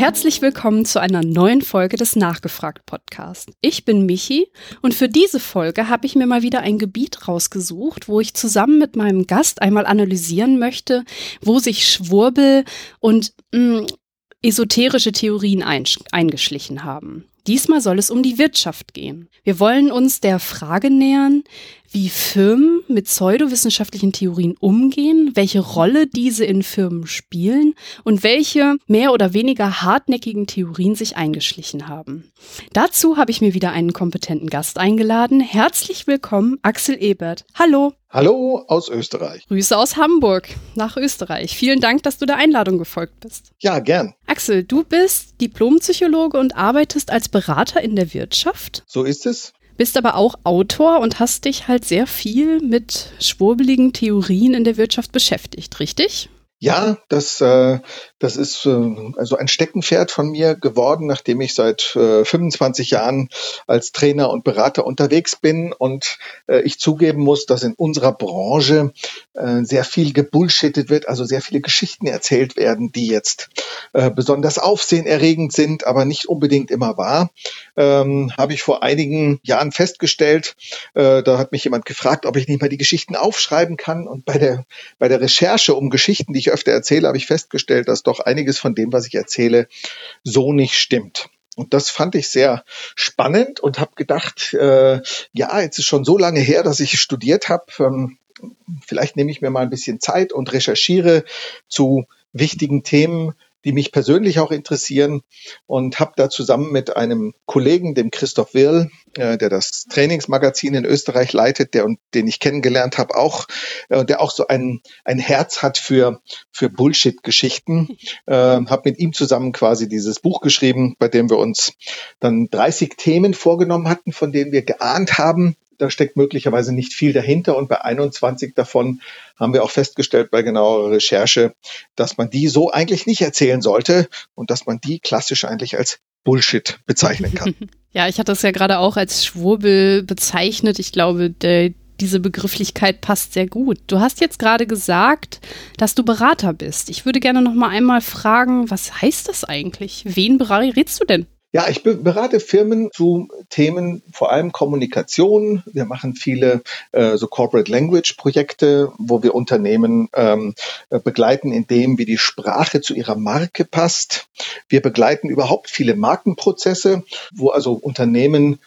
herzlich willkommen zu einer neuen Folge des Nachgefragt Podcast. Ich bin Michi und für diese Folge habe ich mir mal wieder ein Gebiet rausgesucht, wo ich zusammen mit meinem Gast einmal analysieren möchte, wo sich Schwurbel und mh, mm, esoterische Theorien eingeschlichen haben. Diesmal soll es um die Wirtschaft gehen. Wir wollen uns der Frage nähern, wie Firmen mit pseudowissenschaftlichen Theorien umgehen, welche Rolle diese in Firmen spielen und welche mehr oder weniger hartnäckigen Theorien sich eingeschlichen haben. Dazu habe ich mir wieder einen kompetenten Gast eingeladen. Herzlich willkommen, Axel Ebert. Hallo. Hallo aus Österreich. Grüße aus Hamburg nach Österreich. Vielen Dank, dass du der Einladung gefolgt bist. Ja, gern. Axel, du bist Diplompsychologe und arbeitest als Berater in der Wirtschaft. So ist es bist aber auch Autor und hast dich halt sehr viel mit schwurbeligen Theorien in der Wirtschaft beschäftigt, richtig? Ja, das, äh, das ist äh, also ein Steckenpferd von mir geworden, nachdem ich seit äh, 25 Jahren als Trainer und Berater unterwegs bin und äh, ich zugeben muss, dass in unserer Branche äh, sehr viel gebullshittet wird, also sehr viele Geschichten erzählt werden, die jetzt äh, besonders aufsehenerregend sind, aber nicht unbedingt immer wahr. Ähm, Habe ich vor einigen Jahren festgestellt, äh, da hat mich jemand gefragt, ob ich nicht mal die Geschichten aufschreiben kann und bei der, bei der Recherche um Geschichten, die ich öfter erzähle, habe ich festgestellt, dass doch einiges von dem, was ich erzähle, so nicht stimmt. Und das fand ich sehr spannend und habe gedacht, äh, ja, jetzt ist schon so lange her, dass ich studiert habe. Ähm, vielleicht nehme ich mir mal ein bisschen Zeit und recherchiere zu wichtigen Themen, die mich persönlich auch interessieren und habe da zusammen mit einem Kollegen, dem Christoph Wirl, äh, der das Trainingsmagazin in Österreich leitet, der und den ich kennengelernt habe, auch, äh, der auch so ein, ein Herz hat für, für Bullshit-Geschichten, äh, habe mit ihm zusammen quasi dieses Buch geschrieben, bei dem wir uns dann 30 Themen vorgenommen hatten, von denen wir geahnt haben, da steckt möglicherweise nicht viel dahinter. Und bei 21 davon haben wir auch festgestellt bei genauerer Recherche, dass man die so eigentlich nicht erzählen sollte und dass man die klassisch eigentlich als Bullshit bezeichnen kann. Ja, ich hatte es ja gerade auch als Schwurbel bezeichnet. Ich glaube, der, diese Begrifflichkeit passt sehr gut. Du hast jetzt gerade gesagt, dass du Berater bist. Ich würde gerne noch mal einmal fragen, was heißt das eigentlich? Wen berätst du denn? Ja, ich berate Firmen zu Themen vor allem Kommunikation. Wir machen viele äh, so Corporate Language Projekte, wo wir Unternehmen ähm, äh, begleiten in dem, wie die Sprache zu ihrer Marke passt. Wir begleiten überhaupt viele Markenprozesse, wo also Unternehmen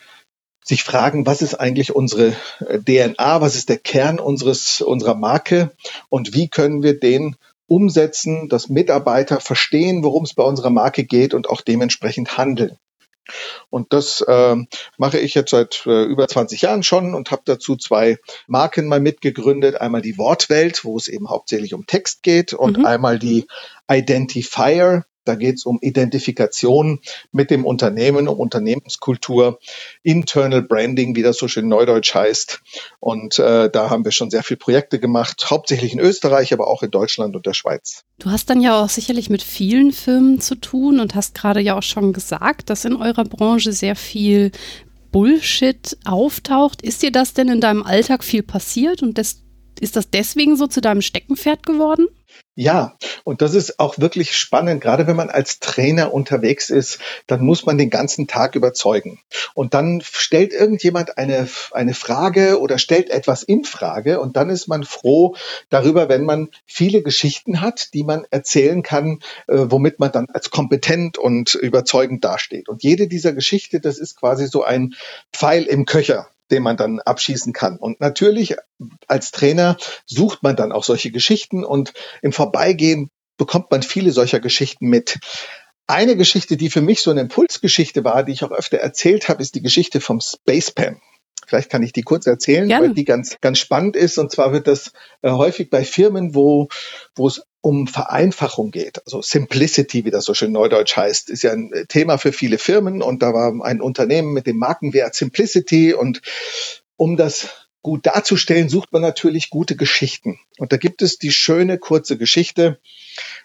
sich fragen, was ist eigentlich unsere äh, DNA, was ist der Kern unseres, unserer Marke und wie können wir den umsetzen, dass Mitarbeiter verstehen, worum es bei unserer Marke geht und auch dementsprechend handeln. Und das äh, mache ich jetzt seit äh, über 20 Jahren schon und habe dazu zwei Marken mal mitgegründet. Einmal die Wortwelt, wo es eben hauptsächlich um Text geht, und mhm. einmal die Identifier, da geht es um Identifikation mit dem Unternehmen, um Unternehmenskultur, Internal Branding, wie das so schön neudeutsch heißt. Und äh, da haben wir schon sehr viele Projekte gemacht, hauptsächlich in Österreich, aber auch in Deutschland und der Schweiz. Du hast dann ja auch sicherlich mit vielen Firmen zu tun und hast gerade ja auch schon gesagt, dass in eurer Branche sehr viel Bullshit auftaucht. Ist dir das denn in deinem Alltag viel passiert und das, ist das deswegen so zu deinem Steckenpferd geworden? Ja, und das ist auch wirklich spannend. Gerade wenn man als Trainer unterwegs ist, dann muss man den ganzen Tag überzeugen. Und dann stellt irgendjemand eine, eine Frage oder stellt etwas in Frage. Und dann ist man froh darüber, wenn man viele Geschichten hat, die man erzählen kann, äh, womit man dann als kompetent und überzeugend dasteht. Und jede dieser Geschichte, das ist quasi so ein Pfeil im Köcher den man dann abschießen kann. Und natürlich als Trainer sucht man dann auch solche Geschichten und im Vorbeigehen bekommt man viele solcher Geschichten mit. Eine Geschichte, die für mich so eine Impulsgeschichte war, die ich auch öfter erzählt habe, ist die Geschichte vom Spacepan. Vielleicht kann ich die kurz erzählen, Gerne. weil die ganz, ganz spannend ist. Und zwar wird das äh, häufig bei Firmen, wo, wo es um Vereinfachung geht. Also Simplicity, wie das so schön neudeutsch heißt, ist ja ein Thema für viele Firmen und da war ein Unternehmen mit dem Markenwert Simplicity und um das gut darzustellen, sucht man natürlich gute Geschichten. Und da gibt es die schöne kurze Geschichte,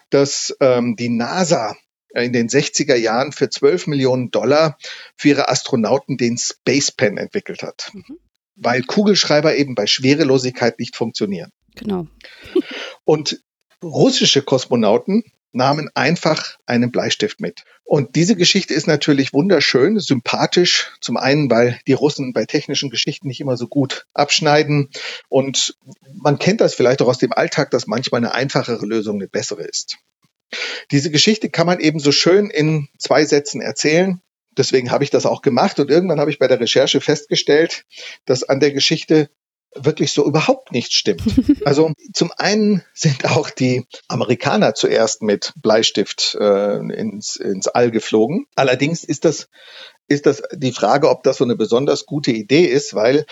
dass ähm, die NASA in den 60er Jahren für 12 Millionen Dollar für ihre Astronauten den Space Pen entwickelt hat. Mhm. Weil Kugelschreiber eben bei Schwerelosigkeit nicht funktionieren. Genau. Und russische Kosmonauten nahmen einfach einen Bleistift mit. Und diese Geschichte ist natürlich wunderschön, sympathisch. Zum einen, weil die Russen bei technischen Geschichten nicht immer so gut abschneiden. Und man kennt das vielleicht auch aus dem Alltag, dass manchmal eine einfachere Lösung eine bessere ist. Diese Geschichte kann man eben so schön in zwei Sätzen erzählen. Deswegen habe ich das auch gemacht und irgendwann habe ich bei der Recherche festgestellt, dass an der Geschichte wirklich so überhaupt nichts stimmt. Also zum einen sind auch die Amerikaner zuerst mit Bleistift äh, ins, ins All geflogen. Allerdings ist das ist das die Frage, ob das so eine besonders gute Idee ist, weil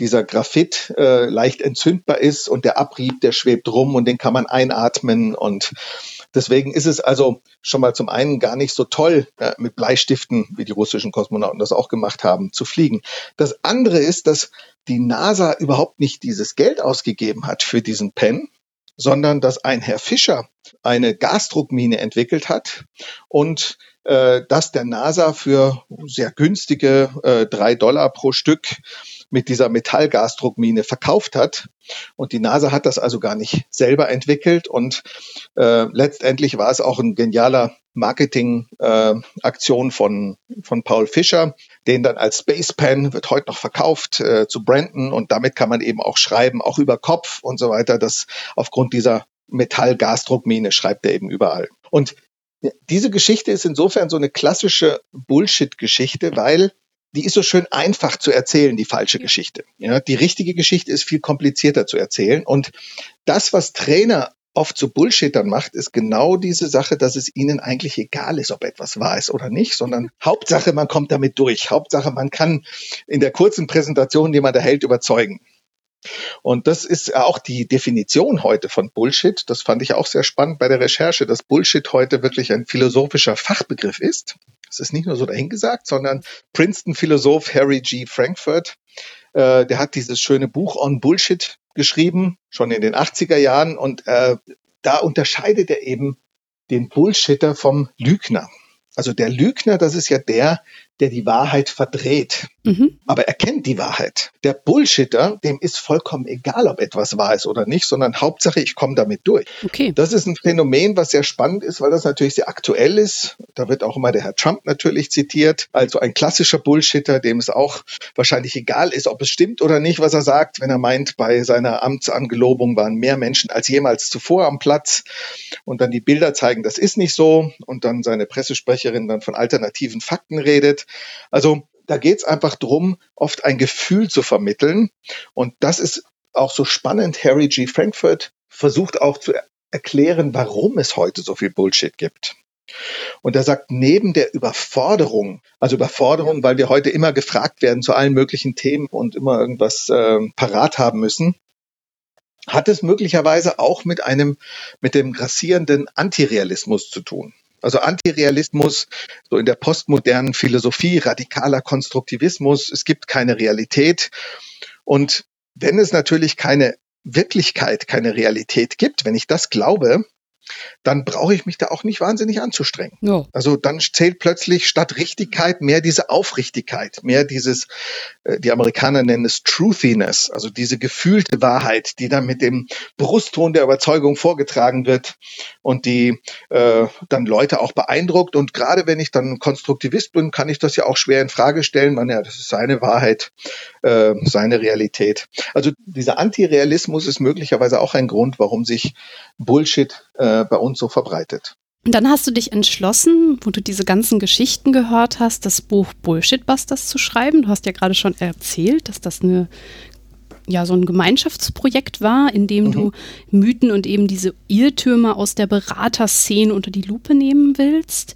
dieser Graphit äh, leicht entzündbar ist und der Abrieb, der schwebt rum und den kann man einatmen und Deswegen ist es also schon mal zum einen gar nicht so toll, äh, mit Bleistiften, wie die russischen Kosmonauten das auch gemacht haben, zu fliegen. Das andere ist, dass die NASA überhaupt nicht dieses Geld ausgegeben hat für diesen Pen, sondern dass ein Herr Fischer eine Gasdruckmine entwickelt hat und äh, das der NASA für sehr günstige äh, drei Dollar pro Stück mit dieser Metallgasdruckmine verkauft hat. Und die NASA hat das also gar nicht selber entwickelt. Und äh, letztendlich war es auch ein genialer Marketing-Aktion äh, von, von Paul Fischer, den dann als Space Pen wird heute noch verkauft äh, zu Brandon und damit kann man eben auch schreiben, auch über Kopf und so weiter. Das aufgrund dieser Metall-Gasdruckmine schreibt er eben überall. Und diese Geschichte ist insofern so eine klassische Bullshit-Geschichte, weil die ist so schön einfach zu erzählen, die falsche Geschichte. Ja, die richtige Geschichte ist viel komplizierter zu erzählen. Und das, was Trainer oft zu Bullshittern macht, ist genau diese Sache, dass es ihnen eigentlich egal ist, ob etwas wahr ist oder nicht, sondern Hauptsache, man kommt damit durch. Hauptsache, man kann in der kurzen Präsentation, die man da hält, überzeugen. Und das ist auch die Definition heute von Bullshit. Das fand ich auch sehr spannend bei der Recherche, dass Bullshit heute wirklich ein philosophischer Fachbegriff ist. Es ist nicht nur so dahingesagt, sondern Princeton-Philosoph Harry G. Frankfurt, äh, der hat dieses schöne Buch On Bullshit geschrieben, schon in den 80er Jahren. Und äh, da unterscheidet er eben den Bullshitter vom Lügner. Also der Lügner, das ist ja der, der die Wahrheit verdreht. Mhm. Aber er kennt die Wahrheit. Der Bullshitter, dem ist vollkommen egal, ob etwas wahr ist oder nicht, sondern Hauptsache, ich komme damit durch. Okay. Das ist ein Phänomen, was sehr spannend ist, weil das natürlich sehr aktuell ist. Da wird auch immer der Herr Trump natürlich zitiert. Also ein klassischer Bullshitter, dem es auch wahrscheinlich egal ist, ob es stimmt oder nicht, was er sagt, wenn er meint, bei seiner Amtsangelobung waren mehr Menschen als jemals zuvor am Platz. Und dann die Bilder zeigen, das ist nicht so. Und dann seine Pressesprecherin dann von alternativen Fakten redet. Also da geht es einfach drum, oft ein Gefühl zu vermitteln. Und das ist auch so spannend. Harry G. Frankfurt versucht auch zu erklären, warum es heute so viel Bullshit gibt. Und er sagt, neben der Überforderung, also Überforderung, weil wir heute immer gefragt werden zu allen möglichen Themen und immer irgendwas äh, parat haben müssen, hat es möglicherweise auch mit einem, mit dem grassierenden Antirealismus zu tun. Also Antirealismus, so in der postmodernen Philosophie, radikaler Konstruktivismus, es gibt keine Realität. Und wenn es natürlich keine Wirklichkeit, keine Realität gibt, wenn ich das glaube, dann brauche ich mich da auch nicht wahnsinnig anzustrengen. No. Also dann zählt plötzlich statt Richtigkeit mehr diese Aufrichtigkeit, mehr dieses, äh, die Amerikaner nennen es Truthiness, also diese gefühlte Wahrheit, die dann mit dem Brustton der Überzeugung vorgetragen wird und die äh, dann Leute auch beeindruckt. Und gerade wenn ich dann Konstruktivist bin, kann ich das ja auch schwer in Frage stellen. Man, ja, das ist seine Wahrheit, äh, seine Realität. Also dieser Antirealismus ist möglicherweise auch ein Grund, warum sich Bullshit äh, bei uns so verbreitet. Und dann hast du dich entschlossen, wo du diese ganzen Geschichten gehört hast, das Buch Bullshitbusters zu schreiben. Du hast ja gerade schon erzählt, dass das eine ja so ein Gemeinschaftsprojekt war, in dem mhm. du Mythen und eben diese Irrtümer aus der Beraterszene unter die Lupe nehmen willst.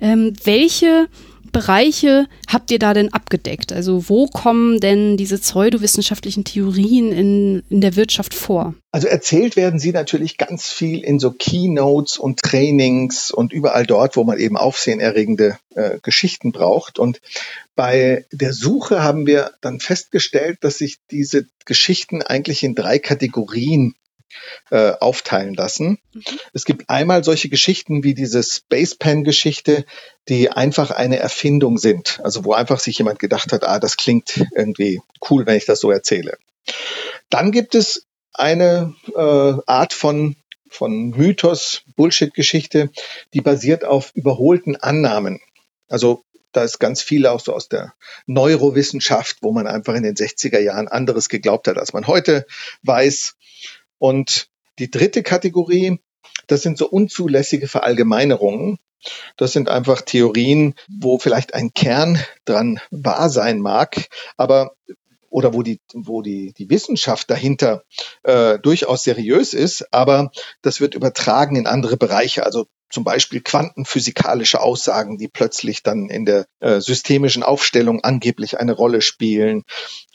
Ähm, welche Bereiche habt ihr da denn abgedeckt? Also wo kommen denn diese pseudowissenschaftlichen Theorien in, in der Wirtschaft vor? Also erzählt werden sie natürlich ganz viel in so Keynotes und Trainings und überall dort, wo man eben aufsehenerregende äh, Geschichten braucht. Und bei der Suche haben wir dann festgestellt, dass sich diese Geschichten eigentlich in drei Kategorien äh, aufteilen lassen. Mhm. Es gibt einmal solche Geschichten wie diese Spacepan-Geschichte, die einfach eine Erfindung sind. Also wo einfach sich jemand gedacht hat, ah, das klingt irgendwie cool, wenn ich das so erzähle. Dann gibt es eine äh, Art von von Mythos, Bullshit-Geschichte, die basiert auf überholten Annahmen. Also da ist ganz viel auch so aus der Neurowissenschaft, wo man einfach in den 60er Jahren anderes geglaubt hat, als man heute weiß. Und die dritte Kategorie, das sind so unzulässige Verallgemeinerungen. Das sind einfach Theorien, wo vielleicht ein Kern dran wahr sein mag, aber oder wo die, wo die, die Wissenschaft dahinter äh, durchaus seriös ist, aber das wird übertragen in andere Bereiche. Also zum Beispiel quantenphysikalische Aussagen, die plötzlich dann in der äh, systemischen Aufstellung angeblich eine Rolle spielen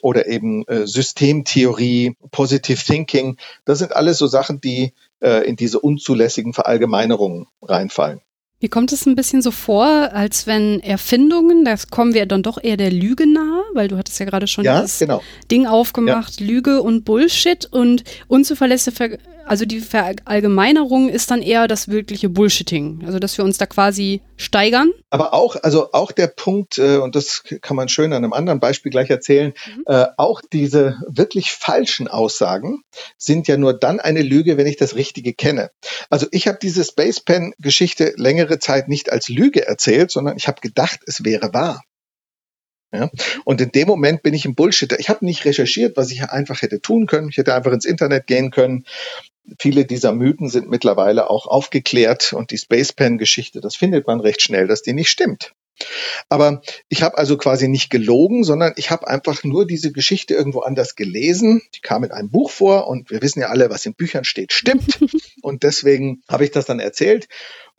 oder eben äh, Systemtheorie, Positive Thinking. Das sind alles so Sachen, die äh, in diese unzulässigen Verallgemeinerungen reinfallen. Mir kommt es ein bisschen so vor, als wenn Erfindungen, da kommen wir dann doch eher der Lüge nahe, weil du hattest ja gerade schon ja, das genau. Ding aufgemacht, ja. Lüge und Bullshit und unzuverlässige also die Verallgemeinerung ist dann eher das wirkliche Bullshitting. Also dass wir uns da quasi steigern. Aber auch, also auch der Punkt, äh, und das kann man schön an einem anderen Beispiel gleich erzählen, mhm. äh, auch diese wirklich falschen Aussagen sind ja nur dann eine Lüge, wenn ich das Richtige kenne. Also ich habe diese Spacepen-Geschichte längere Zeit nicht als Lüge erzählt, sondern ich habe gedacht, es wäre wahr. Ja? Und in dem Moment bin ich ein Bullshitter. Ich habe nicht recherchiert, was ich einfach hätte tun können. Ich hätte einfach ins Internet gehen können. Viele dieser Mythen sind mittlerweile auch aufgeklärt und die Spacepan-Geschichte, das findet man recht schnell, dass die nicht stimmt. Aber ich habe also quasi nicht gelogen, sondern ich habe einfach nur diese Geschichte irgendwo anders gelesen. Die kam in einem Buch vor und wir wissen ja alle, was in Büchern steht, stimmt. und deswegen habe ich das dann erzählt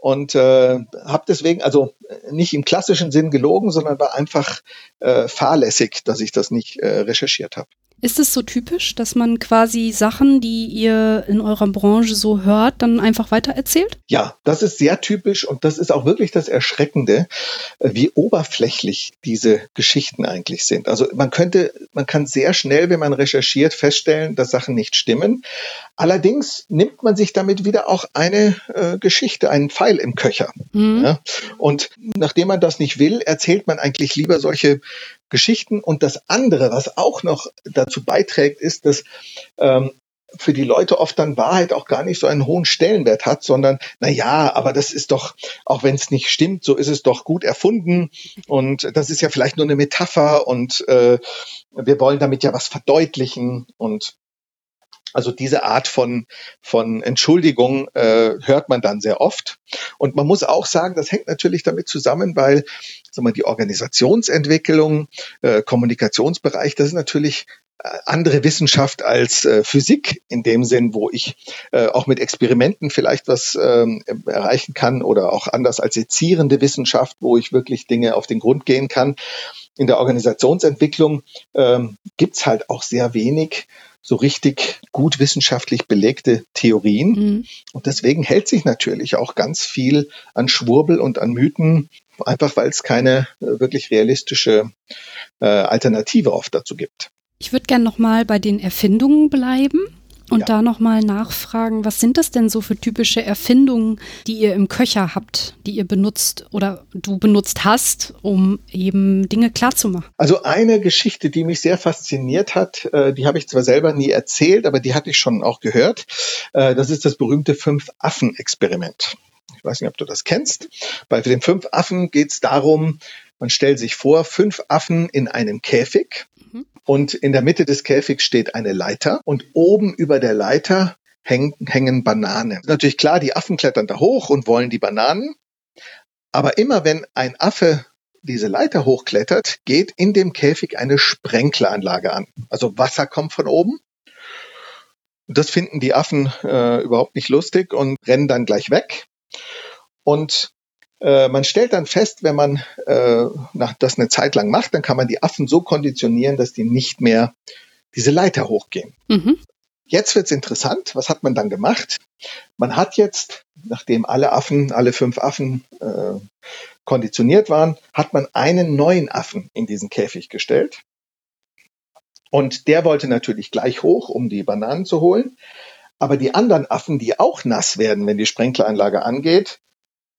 und äh, habe deswegen also nicht im klassischen Sinn gelogen, sondern war einfach äh, fahrlässig, dass ich das nicht äh, recherchiert habe. Ist es so typisch, dass man quasi Sachen, die ihr in eurer Branche so hört, dann einfach weitererzählt? Ja, das ist sehr typisch und das ist auch wirklich das Erschreckende, äh, wie oberflächlich diese Geschichten eigentlich sind. Also man könnte, man kann sehr schnell, wenn man recherchiert, feststellen, dass Sachen nicht stimmen. Allerdings nimmt man sich damit wieder auch eine äh, Geschichte, einen Pfeil im Köcher. Mhm. Ja? Und nachdem man das nicht will, erzählt man eigentlich lieber solche Geschichten. Und das andere, was auch noch dazu beiträgt, ist, dass ähm, für die Leute oft dann Wahrheit auch gar nicht so einen hohen Stellenwert hat, sondern na ja, aber das ist doch, auch wenn es nicht stimmt, so ist es doch gut erfunden und das ist ja vielleicht nur eine Metapher und äh, wir wollen damit ja was verdeutlichen und also diese Art von, von Entschuldigung äh, hört man dann sehr oft. Und man muss auch sagen, das hängt natürlich damit zusammen, weil sagen wir, die Organisationsentwicklung, äh, Kommunikationsbereich, das ist natürlich äh, andere Wissenschaft als äh, Physik in dem Sinn, wo ich äh, auch mit Experimenten vielleicht was ähm, erreichen kann oder auch anders als sezierende Wissenschaft, wo ich wirklich Dinge auf den Grund gehen kann. In der Organisationsentwicklung ähm, gibt's halt auch sehr wenig so richtig gut wissenschaftlich belegte Theorien. Mhm. Und deswegen hält sich natürlich auch ganz viel an Schwurbel und an Mythen, einfach weil es keine äh, wirklich realistische äh, Alternative oft dazu gibt. Ich würde gerne nochmal bei den Erfindungen bleiben. Und ja. da nochmal nachfragen, was sind das denn so für typische Erfindungen, die ihr im Köcher habt, die ihr benutzt oder du benutzt hast, um eben Dinge klarzumachen? Also eine Geschichte, die mich sehr fasziniert hat, äh, die habe ich zwar selber nie erzählt, aber die hatte ich schon auch gehört. Äh, das ist das berühmte Fünf-Affen-Experiment. Ich weiß nicht, ob du das kennst. Bei den fünf Affen geht es darum, man stellt sich vor, fünf Affen in einem Käfig und in der Mitte des Käfigs steht eine Leiter und oben über der Leiter hängen, hängen Bananen. Natürlich klar, die Affen klettern da hoch und wollen die Bananen. Aber immer wenn ein Affe diese Leiter hochklettert, geht in dem Käfig eine Sprenkleranlage an. Also Wasser kommt von oben. Das finden die Affen äh, überhaupt nicht lustig und rennen dann gleich weg. Und äh, man stellt dann fest, wenn man äh, nach, das eine Zeit lang macht, dann kann man die Affen so konditionieren, dass die nicht mehr diese Leiter hochgehen. Mhm. Jetzt wird's interessant. Was hat man dann gemacht? Man hat jetzt, nachdem alle Affen, alle fünf Affen äh, konditioniert waren, hat man einen neuen Affen in diesen Käfig gestellt. Und der wollte natürlich gleich hoch, um die Bananen zu holen. Aber die anderen Affen, die auch nass werden, wenn die Sprenkleranlage angeht,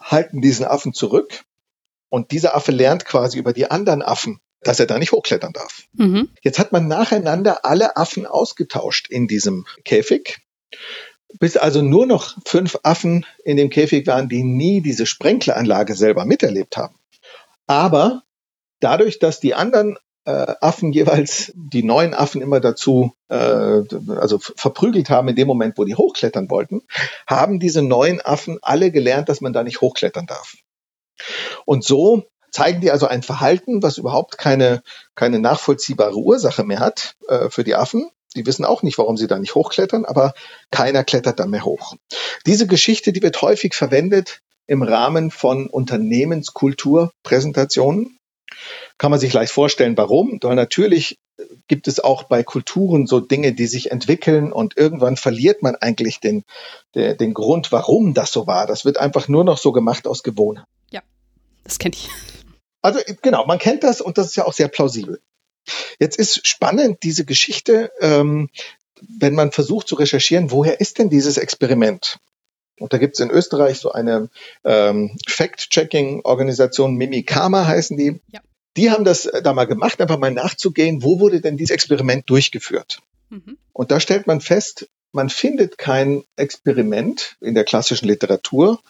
halten diesen Affen zurück und dieser Affe lernt quasi über die anderen Affen, dass er da nicht hochklettern darf. Mhm. Jetzt hat man nacheinander alle Affen ausgetauscht in diesem Käfig. bis also nur noch fünf Affen in dem Käfig waren, die nie diese Sprenkleranlage selber miterlebt haben. Aber dadurch, dass die anderen äh, Affen jeweils die neuen Affen immer dazu äh, also verprügelt haben in dem Moment, wo die hochklettern wollten, haben diese neuen Affen alle gelernt, dass man da nicht hochklettern darf. Und so zeigen die also ein Verhalten, was überhaupt keine, keine nachvollziehbare Ursache mehr hat äh, für die Affen. Die wissen auch nicht, warum sie da nicht hochklettern, aber keiner klettert da mehr hoch. Diese Geschichte, die wird häufig verwendet im Rahmen von Unternehmenskulturpräsentationen. Kann man sich leicht vorstellen, warum? Weil natürlich gibt es auch bei Kulturen so Dinge, die sich entwickeln und irgendwann verliert man eigentlich den, den, den Grund, warum das so war. Das wird einfach nur noch so gemacht aus Gewohnheit. Ja, das kenne ich. Also genau, man kennt das und das ist ja auch sehr plausibel. Jetzt ist spannend diese Geschichte, ähm, wenn man versucht zu recherchieren, woher ist denn dieses Experiment? Und da gibt es in Österreich so eine ähm, Fact-Checking-Organisation, Mimikama heißen die. Ja. Die haben das da mal gemacht, einfach mal nachzugehen, wo wurde denn dieses Experiment durchgeführt? Mhm. Und da stellt man fest, man findet kein Experiment in der klassischen Literatur,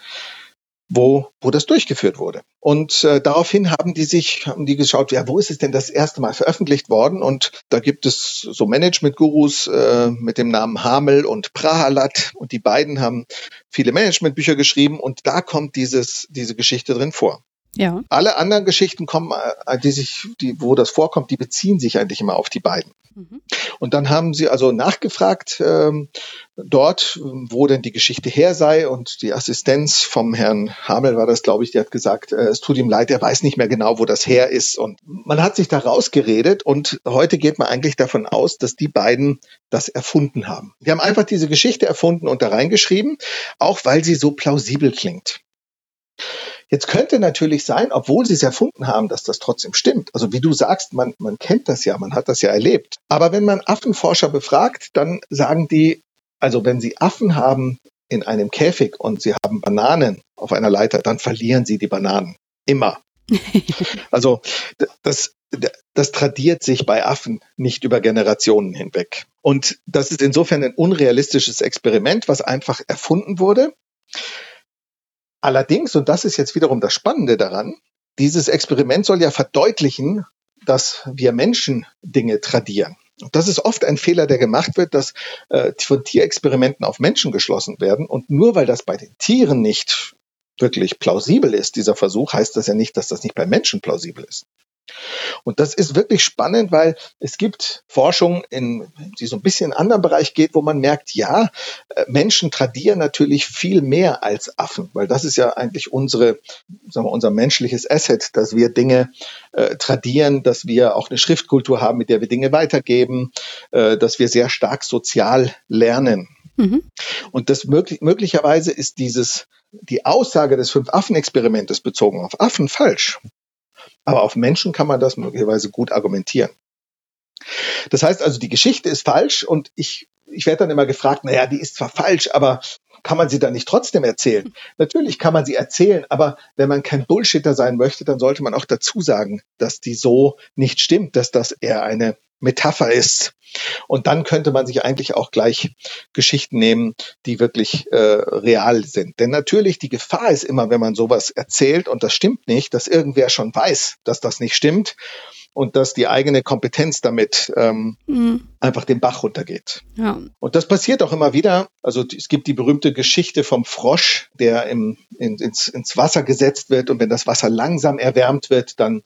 wo, wo das durchgeführt wurde. Und äh, daraufhin haben die sich, haben die geschaut, ja, wo ist es denn das erste Mal veröffentlicht worden? Und da gibt es so Management-Gurus äh, mit dem Namen Hamel und Prahalat und die beiden haben viele Managementbücher geschrieben und da kommt dieses, diese Geschichte drin vor. Ja. Alle anderen Geschichten kommen, äh, die sich, die, wo das vorkommt, die beziehen sich eigentlich immer auf die beiden. Mhm. Und dann haben sie also nachgefragt ähm, dort, wo denn die Geschichte her sei. Und die Assistenz vom Herrn Hamel war das, glaube ich, die hat gesagt, äh, es tut ihm leid, er weiß nicht mehr genau, wo das her ist. Und man hat sich da rausgeredet und heute geht man eigentlich davon aus, dass die beiden das erfunden haben. Die haben einfach diese Geschichte erfunden und da reingeschrieben, auch weil sie so plausibel klingt. Jetzt könnte natürlich sein, obwohl sie es erfunden haben, dass das trotzdem stimmt. Also wie du sagst, man, man kennt das ja, man hat das ja erlebt. Aber wenn man Affenforscher befragt, dann sagen die, also wenn sie Affen haben in einem Käfig und sie haben Bananen auf einer Leiter, dann verlieren sie die Bananen. Immer. also das, das tradiert sich bei Affen nicht über Generationen hinweg. Und das ist insofern ein unrealistisches Experiment, was einfach erfunden wurde. Allerdings, und das ist jetzt wiederum das Spannende daran, dieses Experiment soll ja verdeutlichen, dass wir Menschen Dinge tradieren. Und das ist oft ein Fehler, der gemacht wird, dass äh, von Tierexperimenten auf Menschen geschlossen werden. Und nur weil das bei den Tieren nicht wirklich plausibel ist, dieser Versuch, heißt das ja nicht, dass das nicht bei Menschen plausibel ist. Und das ist wirklich spannend, weil es gibt Forschung, in, die so ein bisschen in einen anderen Bereich geht, wo man merkt, ja, äh, Menschen tradieren natürlich viel mehr als Affen, weil das ist ja eigentlich unsere, sagen wir, unser menschliches Asset, dass wir Dinge äh, tradieren, dass wir auch eine Schriftkultur haben, mit der wir Dinge weitergeben, äh, dass wir sehr stark sozial lernen. Mhm. Und das möglich, möglicherweise ist dieses, die Aussage des Fünf-Affen-Experimentes bezogen auf Affen falsch. Aber auf Menschen kann man das möglicherweise gut argumentieren. Das heißt also, die Geschichte ist falsch und ich, ich werde dann immer gefragt, naja, die ist zwar falsch, aber kann man sie dann nicht trotzdem erzählen? Natürlich kann man sie erzählen, aber wenn man kein Bullshitter sein möchte, dann sollte man auch dazu sagen, dass die so nicht stimmt, dass das eher eine Metapher ist. Und dann könnte man sich eigentlich auch gleich Geschichten nehmen, die wirklich äh, real sind. Denn natürlich die Gefahr ist immer, wenn man sowas erzählt und das stimmt nicht, dass irgendwer schon weiß, dass das nicht stimmt und dass die eigene Kompetenz damit ähm, mhm. einfach den Bach runtergeht. Ja. Und das passiert auch immer wieder. Also es gibt die berühmte Geschichte vom Frosch, der im, in, ins, ins Wasser gesetzt wird und wenn das Wasser langsam erwärmt wird, dann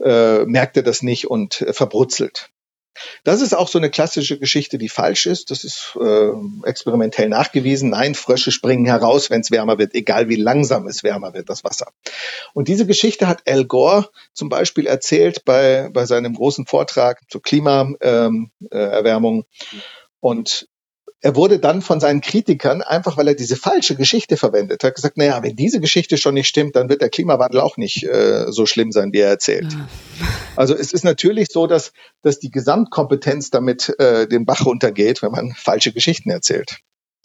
äh, merkt er das nicht und äh, verbrutzelt. Das ist auch so eine klassische Geschichte, die falsch ist. Das ist äh, experimentell nachgewiesen. Nein, Frösche springen heraus, wenn es wärmer wird, egal wie langsam es wärmer wird, das Wasser. Und diese Geschichte hat Al Gore zum Beispiel erzählt bei, bei seinem großen Vortrag zur Klimaerwärmung. Ähm, äh, und er wurde dann von seinen Kritikern, einfach weil er diese falsche Geschichte verwendet hat, gesagt, naja, wenn diese Geschichte schon nicht stimmt, dann wird der Klimawandel auch nicht äh, so schlimm sein, wie er erzählt. Ja. Also es ist natürlich so, dass, dass die Gesamtkompetenz damit äh, den Bach runtergeht, wenn man falsche Geschichten erzählt.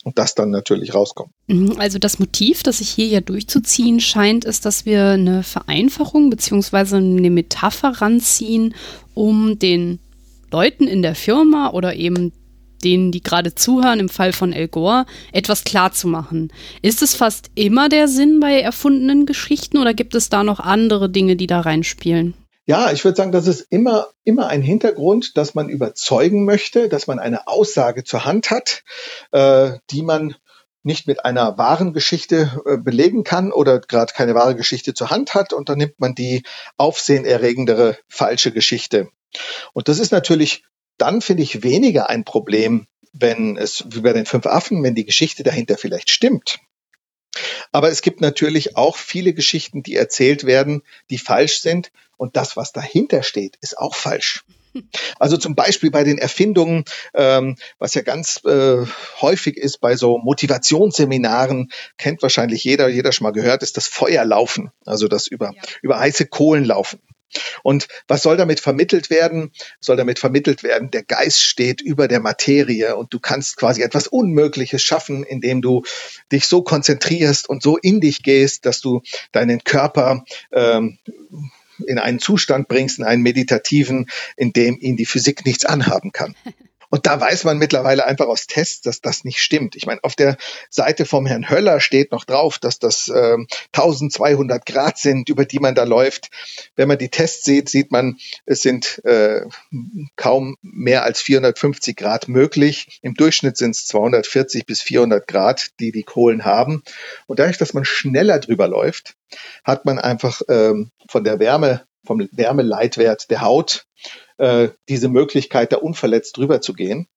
Und das dann natürlich rauskommt. Mhm, also das Motiv, das sich hier ja durchzuziehen scheint, ist, dass wir eine Vereinfachung beziehungsweise eine Metapher ranziehen, um den Leuten in der Firma oder eben denen, die gerade zuhören, im Fall von El Gore, etwas klarzumachen. Ist es fast immer der Sinn bei erfundenen Geschichten oder gibt es da noch andere Dinge, die da reinspielen? Ja, ich würde sagen, das ist immer, immer ein Hintergrund, dass man überzeugen möchte, dass man eine Aussage zur Hand hat, äh, die man nicht mit einer wahren Geschichte äh, belegen kann oder gerade keine wahre Geschichte zur Hand hat und dann nimmt man die aufsehenerregendere falsche Geschichte. Und das ist natürlich dann finde ich weniger ein Problem, wenn es wie bei den fünf Affen, wenn die Geschichte dahinter vielleicht stimmt. Aber es gibt natürlich auch viele Geschichten, die erzählt werden, die falsch sind. Und das, was dahinter steht, ist auch falsch. Also zum Beispiel bei den Erfindungen, ähm, was ja ganz äh, häufig ist bei so Motivationsseminaren, kennt wahrscheinlich jeder, jeder schon mal gehört, ist das Feuerlaufen, also das über, ja. über heiße Kohlen laufen. Und was soll damit vermittelt werden? Soll damit vermittelt werden, der Geist steht über der Materie und du kannst quasi etwas Unmögliches schaffen, indem du dich so konzentrierst und so in dich gehst, dass du deinen Körper ähm, in einen Zustand bringst, in einen meditativen, in dem ihn die Physik nichts anhaben kann. Und da weiß man mittlerweile einfach aus Tests, dass das nicht stimmt. Ich meine, auf der Seite vom Herrn Höller steht noch drauf, dass das äh, 1200 Grad sind, über die man da läuft. Wenn man die Tests sieht, sieht man, es sind äh, kaum mehr als 450 Grad möglich. Im Durchschnitt sind es 240 bis 400 Grad, die die Kohlen haben. Und dadurch, dass man schneller drüber läuft, hat man einfach ähm, von der Wärme, vom Wärmeleitwert der Haut äh, diese Möglichkeit, da unverletzt drüber zu gehen.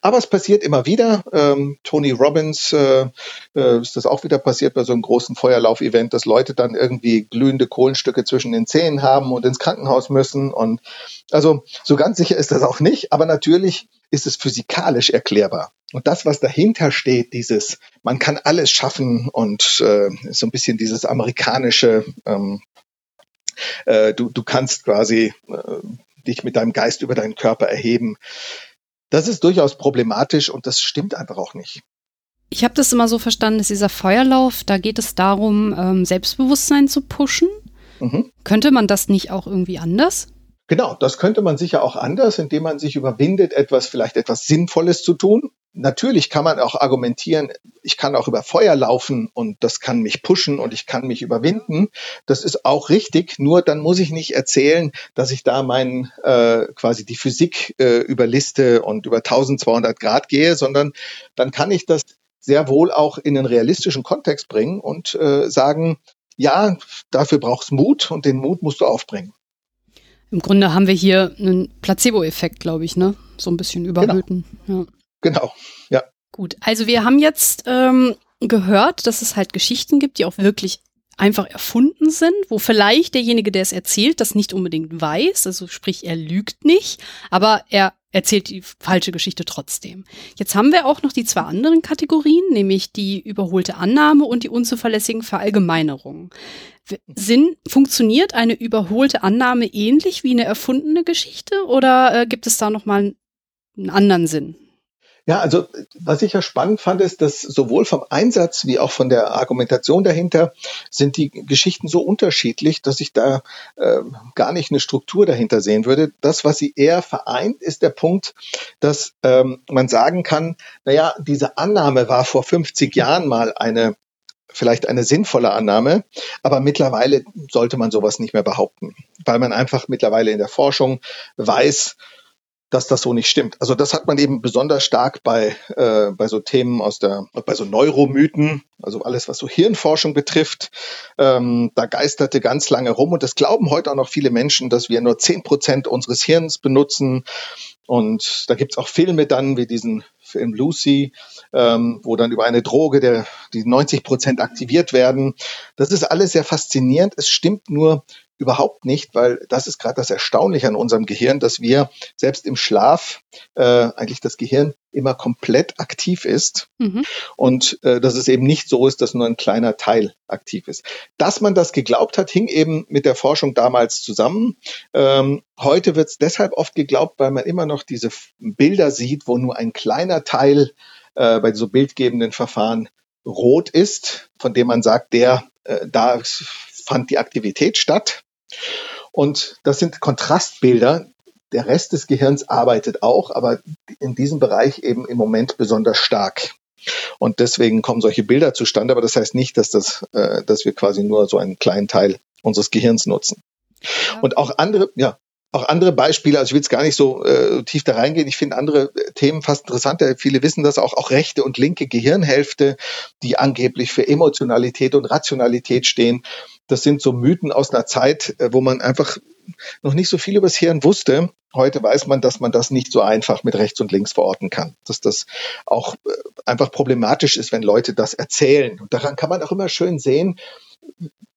Aber es passiert immer wieder. Ähm, Tony Robbins äh, äh, ist das auch wieder passiert bei so einem großen Feuerlauf-Event, dass Leute dann irgendwie glühende Kohlenstücke zwischen den Zähnen haben und ins Krankenhaus müssen. Und also so ganz sicher ist das auch nicht, aber natürlich ist es physikalisch erklärbar. Und das, was dahinter steht, dieses, man kann alles schaffen und äh, so ein bisschen dieses amerikanische, ähm, äh, du, du kannst quasi äh, dich mit deinem Geist über deinen Körper erheben. Das ist durchaus problematisch und das stimmt einfach auch nicht. Ich habe das immer so verstanden, dass dieser Feuerlauf, da geht es darum, ähm, Selbstbewusstsein zu pushen. Mhm. Könnte man das nicht auch irgendwie anders? Genau, das könnte man sicher auch anders, indem man sich überwindet, etwas vielleicht etwas Sinnvolles zu tun. Natürlich kann man auch argumentieren, ich kann auch über Feuer laufen und das kann mich pushen und ich kann mich überwinden. Das ist auch richtig, nur dann muss ich nicht erzählen, dass ich da mein äh, quasi die Physik äh, überliste und über 1200 Grad gehe, sondern dann kann ich das sehr wohl auch in einen realistischen Kontext bringen und äh, sagen, ja, dafür brauchst Mut und den Mut musst du aufbringen. Im Grunde haben wir hier einen Placebo-Effekt, glaube ich, ne? So ein bisschen überhöhten. Genau. Ja. Genau, ja. Gut, also wir haben jetzt ähm, gehört, dass es halt Geschichten gibt, die auch wirklich einfach erfunden sind, wo vielleicht derjenige, der es erzählt, das nicht unbedingt weiß, also sprich, er lügt nicht, aber er erzählt die falsche Geschichte trotzdem. Jetzt haben wir auch noch die zwei anderen Kategorien, nämlich die überholte Annahme und die unzuverlässigen Verallgemeinerungen. Sinn, funktioniert eine überholte Annahme ähnlich wie eine erfundene Geschichte oder äh, gibt es da nochmal einen anderen Sinn? Ja, also was ich ja spannend fand, ist, dass sowohl vom Einsatz wie auch von der Argumentation dahinter sind die Geschichten so unterschiedlich, dass ich da äh, gar nicht eine Struktur dahinter sehen würde. Das, was sie eher vereint, ist der Punkt, dass ähm, man sagen kann, naja, diese Annahme war vor 50 Jahren mal eine vielleicht eine sinnvolle Annahme, aber mittlerweile sollte man sowas nicht mehr behaupten, weil man einfach mittlerweile in der Forschung weiß, dass das so nicht stimmt. Also das hat man eben besonders stark bei, äh, bei so Themen aus der, bei so Neuromythen, also alles, was so Hirnforschung betrifft. Ähm, da geisterte ganz lange rum und das glauben heute auch noch viele Menschen, dass wir nur zehn Prozent unseres Hirns benutzen. Und da gibt's auch Filme dann wie diesen Film Lucy, ähm, wo dann über eine Droge der, die 90 Prozent aktiviert werden. Das ist alles sehr faszinierend. Es stimmt nur überhaupt nicht, weil das ist gerade das Erstaunliche an unserem Gehirn, dass wir selbst im Schlaf äh, eigentlich das Gehirn immer komplett aktiv ist mhm. und äh, dass es eben nicht so ist, dass nur ein kleiner Teil aktiv ist. Dass man das geglaubt hat, hing eben mit der Forschung damals zusammen. Ähm, heute wird es deshalb oft geglaubt, weil man immer noch diese Bilder sieht, wo nur ein kleiner Teil äh, bei so bildgebenden Verfahren rot ist, von dem man sagt, der äh, da fand die Aktivität statt. Und das sind Kontrastbilder, der Rest des Gehirns arbeitet auch, aber in diesem Bereich eben im Moment besonders stark. Und deswegen kommen solche Bilder zustande, aber das heißt nicht, dass das, äh, dass wir quasi nur so einen kleinen Teil unseres Gehirns nutzen. Ja. Und auch andere, ja, auch andere Beispiele, also ich will jetzt gar nicht so äh, tief da reingehen, ich finde andere äh, Themen fast interessanter. Viele wissen das auch, auch rechte und linke Gehirnhälfte, die angeblich für Emotionalität und Rationalität stehen. Das sind so Mythen aus einer Zeit, äh, wo man einfach noch nicht so viel über das Hirn wusste. Heute weiß man, dass man das nicht so einfach mit rechts und links verorten kann. Dass das auch äh, einfach problematisch ist, wenn Leute das erzählen. Und daran kann man auch immer schön sehen,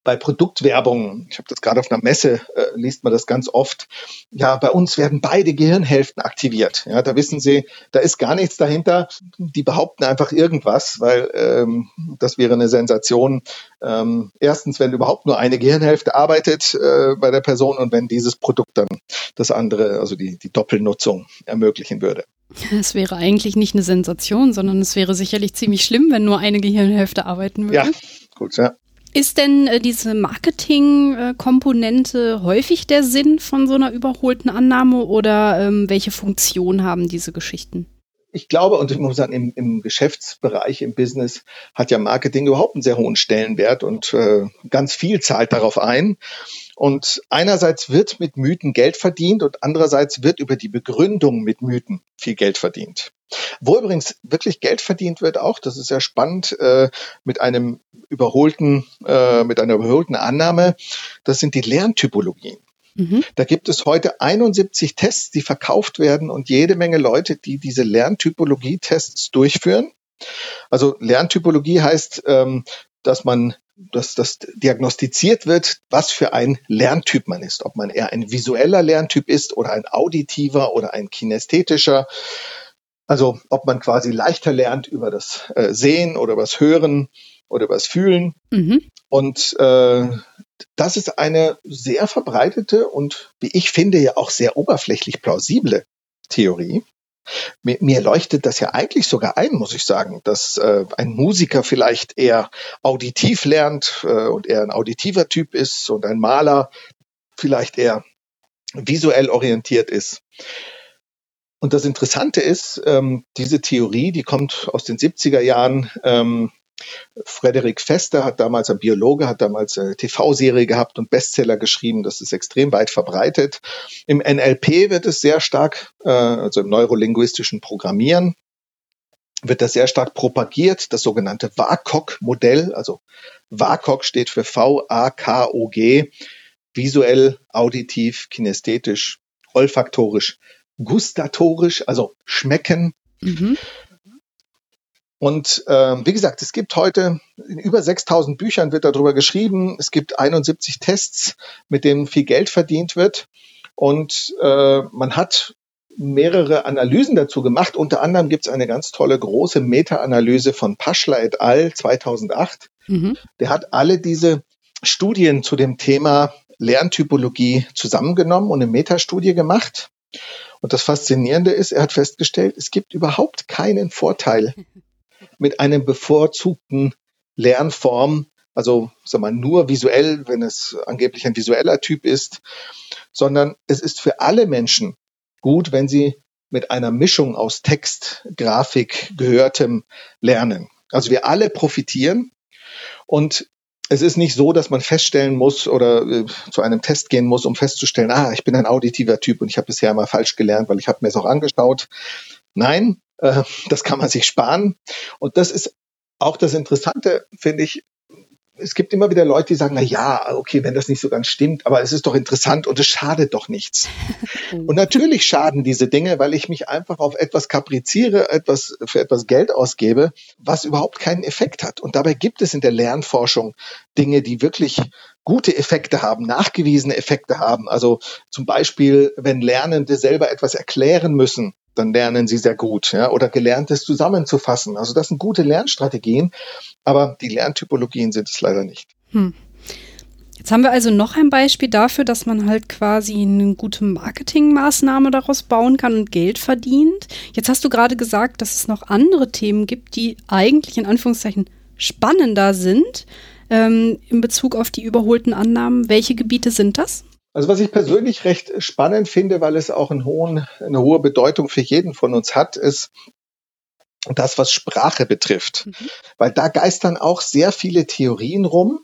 bei Produktwerbung, ich habe das gerade auf einer Messe, äh, liest man das ganz oft, ja, bei uns werden beide Gehirnhälften aktiviert. Ja, da wissen Sie, da ist gar nichts dahinter. Die behaupten einfach irgendwas, weil ähm, das wäre eine Sensation. Ähm, erstens, wenn überhaupt nur eine Gehirnhälfte arbeitet äh, bei der Person und wenn dieses Produkt dann das andere, also die, die Doppelnutzung ermöglichen würde. Es wäre eigentlich nicht eine Sensation, sondern es wäre sicherlich ziemlich schlimm, wenn nur eine Gehirnhälfte arbeiten würde. Ja, gut, ja. Ist denn äh, diese Marketing-Komponente häufig der Sinn von so einer überholten Annahme oder ähm, welche Funktion haben diese Geschichten? Ich glaube, und ich muss sagen, im, im Geschäftsbereich, im Business hat ja Marketing überhaupt einen sehr hohen Stellenwert und äh, ganz viel zahlt darauf ein. Und einerseits wird mit Mythen Geld verdient und andererseits wird über die Begründung mit Mythen viel Geld verdient. Wo übrigens wirklich Geld verdient wird auch, das ist sehr spannend, äh, mit einem überholten, äh, mit einer überholten Annahme, das sind die Lerntypologien. Mhm. Da gibt es heute 71 Tests, die verkauft werden und jede Menge Leute, die diese Lerntypologie-Tests durchführen. Also Lerntypologie heißt, ähm, dass man dass das diagnostiziert wird, was für ein Lerntyp man ist. Ob man eher ein visueller Lerntyp ist oder ein auditiver oder ein kinästhetischer. Also ob man quasi leichter lernt über das äh, Sehen oder was Hören oder was Fühlen. Mhm. Und äh, das ist eine sehr verbreitete und, wie ich finde, ja auch sehr oberflächlich plausible Theorie. Mir, mir leuchtet das ja eigentlich sogar ein, muss ich sagen, dass äh, ein Musiker vielleicht eher auditiv lernt äh, und eher ein auditiver Typ ist und ein Maler vielleicht eher visuell orientiert ist. Und das Interessante ist, ähm, diese Theorie, die kommt aus den 70er Jahren, ähm, Frederik Fester hat damals, ein Biologe, hat damals eine TV-Serie gehabt und Bestseller geschrieben. Das ist extrem weit verbreitet. Im NLP wird es sehr stark, äh, also im neurolinguistischen Programmieren, wird das sehr stark propagiert, das sogenannte WAKOG-Modell. Also WAKOG steht für V-A-K-O-G, visuell, auditiv, kinästhetisch, olfaktorisch, gustatorisch, also schmecken. Mhm. Und ähm, wie gesagt, es gibt heute in über 6000 Büchern wird darüber geschrieben. Es gibt 71 Tests, mit denen viel Geld verdient wird. Und äh, man hat mehrere Analysen dazu gemacht. Unter anderem gibt es eine ganz tolle große Meta-Analyse von Paschler et al. 2008. Mhm. Der hat alle diese Studien zu dem Thema Lerntypologie zusammengenommen und eine Metastudie gemacht. Und das Faszinierende ist, er hat festgestellt, es gibt überhaupt keinen Vorteil mit einem bevorzugten Lernform, also sag mal, nur visuell, wenn es angeblich ein visueller Typ ist, sondern es ist für alle Menschen gut, wenn sie mit einer Mischung aus Text, Grafik, Gehörtem lernen. Also wir alle profitieren und es ist nicht so, dass man feststellen muss oder äh, zu einem Test gehen muss, um festzustellen, ah, ich bin ein auditiver Typ und ich habe bisher mal falsch gelernt, weil ich habe mir es auch angeschaut. Nein, äh, das kann man sich sparen. Und das ist auch das Interessante, finde ich. Es gibt immer wieder Leute, die sagen, na ja, okay, wenn das nicht so ganz stimmt, aber es ist doch interessant und es schadet doch nichts. und natürlich schaden diese Dinge, weil ich mich einfach auf etwas kapriziere, etwas, für etwas Geld ausgebe, was überhaupt keinen Effekt hat. Und dabei gibt es in der Lernforschung Dinge, die wirklich gute Effekte haben, nachgewiesene Effekte haben. Also zum Beispiel, wenn Lernende selber etwas erklären müssen, dann lernen sie sehr gut. Ja? Oder gelerntes zusammenzufassen. Also das sind gute Lernstrategien, aber die Lerntypologien sind es leider nicht. Hm. Jetzt haben wir also noch ein Beispiel dafür, dass man halt quasi eine gute Marketingmaßnahme daraus bauen kann und Geld verdient. Jetzt hast du gerade gesagt, dass es noch andere Themen gibt, die eigentlich in Anführungszeichen spannender sind ähm, in Bezug auf die überholten Annahmen. Welche Gebiete sind das? Also was ich persönlich recht spannend finde, weil es auch einen hohen, eine hohe Bedeutung für jeden von uns hat, ist das, was Sprache betrifft. Mhm. Weil da geistern auch sehr viele Theorien rum.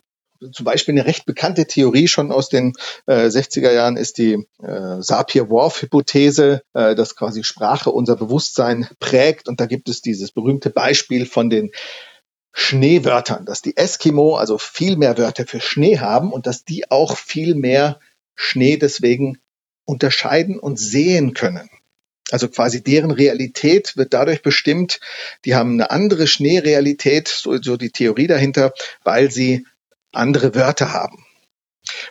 Zum Beispiel eine recht bekannte Theorie schon aus den äh, 60er Jahren ist die äh, Sapir-Whorf-Hypothese, äh, dass quasi Sprache unser Bewusstsein prägt. Und da gibt es dieses berühmte Beispiel von den Schneewörtern, dass die Eskimo also viel mehr Wörter für Schnee haben und dass die auch viel mehr Schnee deswegen unterscheiden und sehen können. Also quasi deren Realität wird dadurch bestimmt, die haben eine andere Schneerealität, so, so die Theorie dahinter, weil sie andere Wörter haben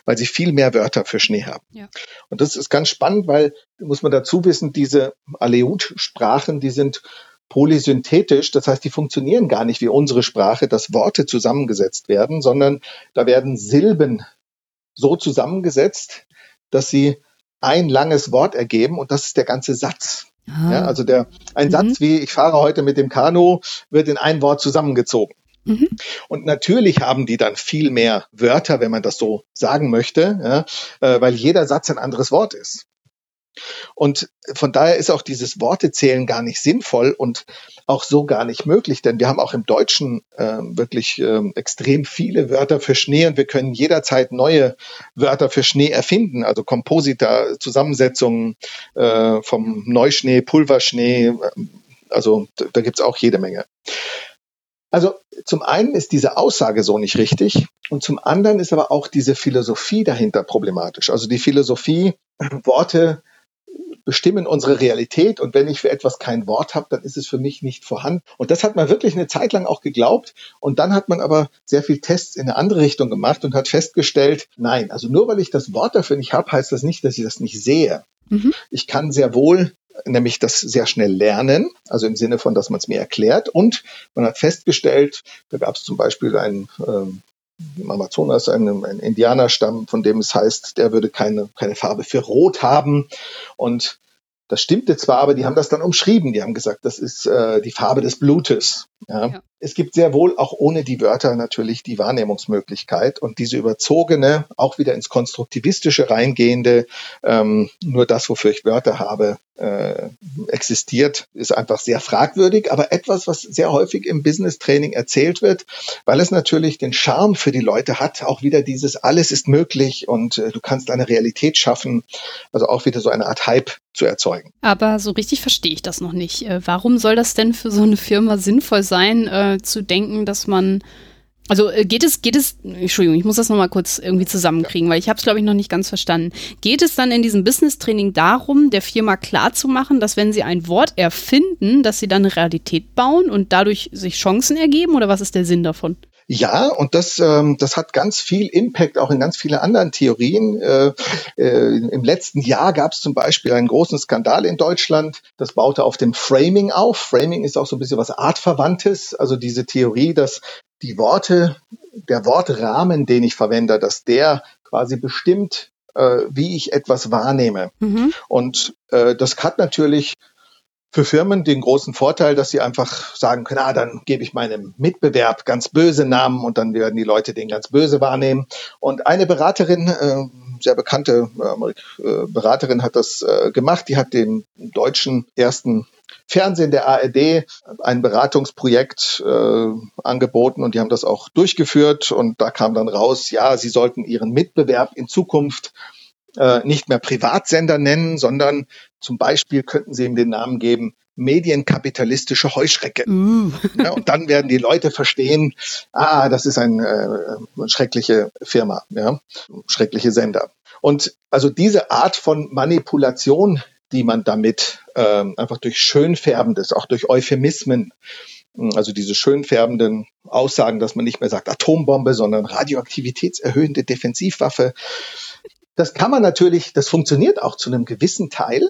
weil sie viel mehr Wörter für Schnee haben. Ja. Und das ist ganz spannend, weil, muss man dazu wissen, diese Aleut-Sprachen, die sind polysynthetisch, das heißt, die funktionieren gar nicht wie unsere Sprache, dass Worte zusammengesetzt werden, sondern da werden Silben so zusammengesetzt, dass sie ein langes Wort ergeben und das ist der ganze Satz. Ah. Ja, also der, ein mhm. Satz wie ich fahre heute mit dem Kanu wird in ein Wort zusammengezogen. Mhm. Und natürlich haben die dann viel mehr Wörter, wenn man das so sagen möchte, ja, äh, weil jeder Satz ein anderes Wort ist. Und von daher ist auch dieses Wortezählen gar nicht sinnvoll und auch so gar nicht möglich, denn wir haben auch im Deutschen äh, wirklich äh, extrem viele Wörter für Schnee und wir können jederzeit neue Wörter für Schnee erfinden, also Komposita, Zusammensetzungen äh, vom Neuschnee, Pulverschnee, also da gibt's auch jede Menge. Also zum einen ist diese Aussage so nicht richtig und zum anderen ist aber auch diese Philosophie dahinter problematisch. Also die Philosophie, Worte bestimmen unsere Realität und wenn ich für etwas kein Wort habe, dann ist es für mich nicht vorhanden. Und das hat man wirklich eine Zeit lang auch geglaubt und dann hat man aber sehr viel Tests in eine andere Richtung gemacht und hat festgestellt, nein, also nur weil ich das Wort dafür nicht habe, heißt das nicht, dass ich das nicht sehe. Mhm. Ich kann sehr wohl nämlich das sehr schnell lernen, also im Sinne von, dass man es mir erklärt. Und man hat festgestellt, da gab es zum Beispiel einen ähm, im Amazonas, einem, ein Indianerstamm, von dem es heißt, der würde keine, keine Farbe für Rot haben. Und das stimmte zwar, aber die haben das dann umschrieben. Die haben gesagt, das ist äh, die Farbe des Blutes. Ja. ja. Es gibt sehr wohl auch ohne die Wörter natürlich die Wahrnehmungsmöglichkeit und diese überzogene, auch wieder ins Konstruktivistische reingehende, ähm, nur das, wofür ich Wörter habe, äh, existiert, ist einfach sehr fragwürdig, aber etwas, was sehr häufig im Business-Training erzählt wird, weil es natürlich den Charme für die Leute hat, auch wieder dieses alles ist möglich und äh, du kannst eine Realität schaffen, also auch wieder so eine Art Hype zu erzeugen. Aber so richtig verstehe ich das noch nicht. Äh, warum soll das denn für so eine Firma sinnvoll sein, äh, zu denken, dass man also äh, geht es, geht es, Entschuldigung, ich muss das nochmal kurz irgendwie zusammenkriegen, weil ich habe es, glaube ich, noch nicht ganz verstanden. Geht es dann in diesem Business-Training darum, der Firma klarzumachen, dass wenn sie ein Wort erfinden, dass sie dann eine Realität bauen und dadurch sich Chancen ergeben oder was ist der Sinn davon? Ja, und das, ähm, das hat ganz viel Impact auch in ganz viele anderen Theorien. Äh, äh, Im letzten Jahr gab es zum Beispiel einen großen Skandal in Deutschland. Das baute auf dem Framing auf. Framing ist auch so ein bisschen was Artverwandtes. Also diese Theorie, dass die Worte, der Wortrahmen, den ich verwende, dass der quasi bestimmt, äh, wie ich etwas wahrnehme. Mhm. Und äh, das hat natürlich für Firmen den großen Vorteil, dass sie einfach sagen können, ah, dann gebe ich meinem Mitbewerb ganz böse Namen und dann werden die Leute den ganz böse wahrnehmen. Und eine Beraterin, äh, sehr bekannte äh, Beraterin hat das äh, gemacht, die hat dem deutschen ersten Fernsehen der ARD ein Beratungsprojekt äh, angeboten und die haben das auch durchgeführt und da kam dann raus, ja, sie sollten ihren Mitbewerb in Zukunft äh, nicht mehr Privatsender nennen, sondern zum Beispiel könnten sie ihm den Namen geben, medienkapitalistische Heuschrecke. Mm. ja, und dann werden die Leute verstehen, ah, das ist ein, äh, eine schreckliche Firma, ja, schreckliche Sender. Und also diese Art von Manipulation, die man damit ähm, einfach durch Schönfärbendes, auch durch Euphemismen, also diese schönfärbenden Aussagen, dass man nicht mehr sagt Atombombe, sondern radioaktivitätserhöhende Defensivwaffe, das kann man natürlich, das funktioniert auch zu einem gewissen Teil.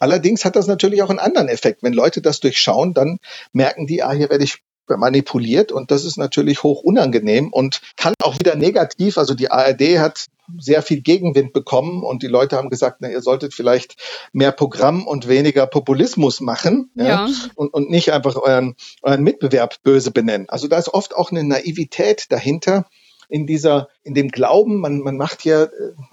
Allerdings hat das natürlich auch einen anderen Effekt. Wenn Leute das durchschauen, dann merken die, ah, hier werde ich manipuliert und das ist natürlich hoch unangenehm und kann auch wieder negativ. Also die ARD hat sehr viel Gegenwind bekommen und die Leute haben gesagt, na, ihr solltet vielleicht mehr Programm und weniger Populismus machen ja. ja und, und nicht einfach euren, euren Mitbewerb böse benennen. Also da ist oft auch eine Naivität dahinter, in dieser, in dem Glauben, man, man macht ja äh,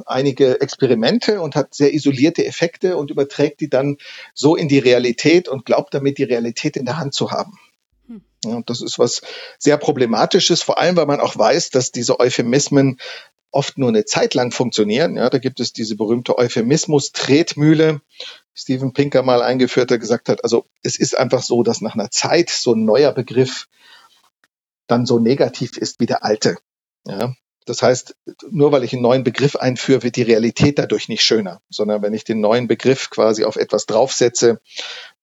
einige Experimente und hat sehr isolierte Effekte und überträgt die dann so in die Realität und glaubt damit die Realität in der Hand zu haben. Und das ist was sehr problematisches, vor allem weil man auch weiß, dass diese Euphemismen oft nur eine Zeit lang funktionieren. Ja, da gibt es diese berühmte Euphemismus-Tretmühle, Steven Pinker mal eingeführt, der gesagt hat, also es ist einfach so, dass nach einer Zeit so ein neuer Begriff dann so negativ ist wie der alte. Ja, das heißt, nur weil ich einen neuen Begriff einführe, wird die Realität dadurch nicht schöner, sondern wenn ich den neuen Begriff quasi auf etwas draufsetze,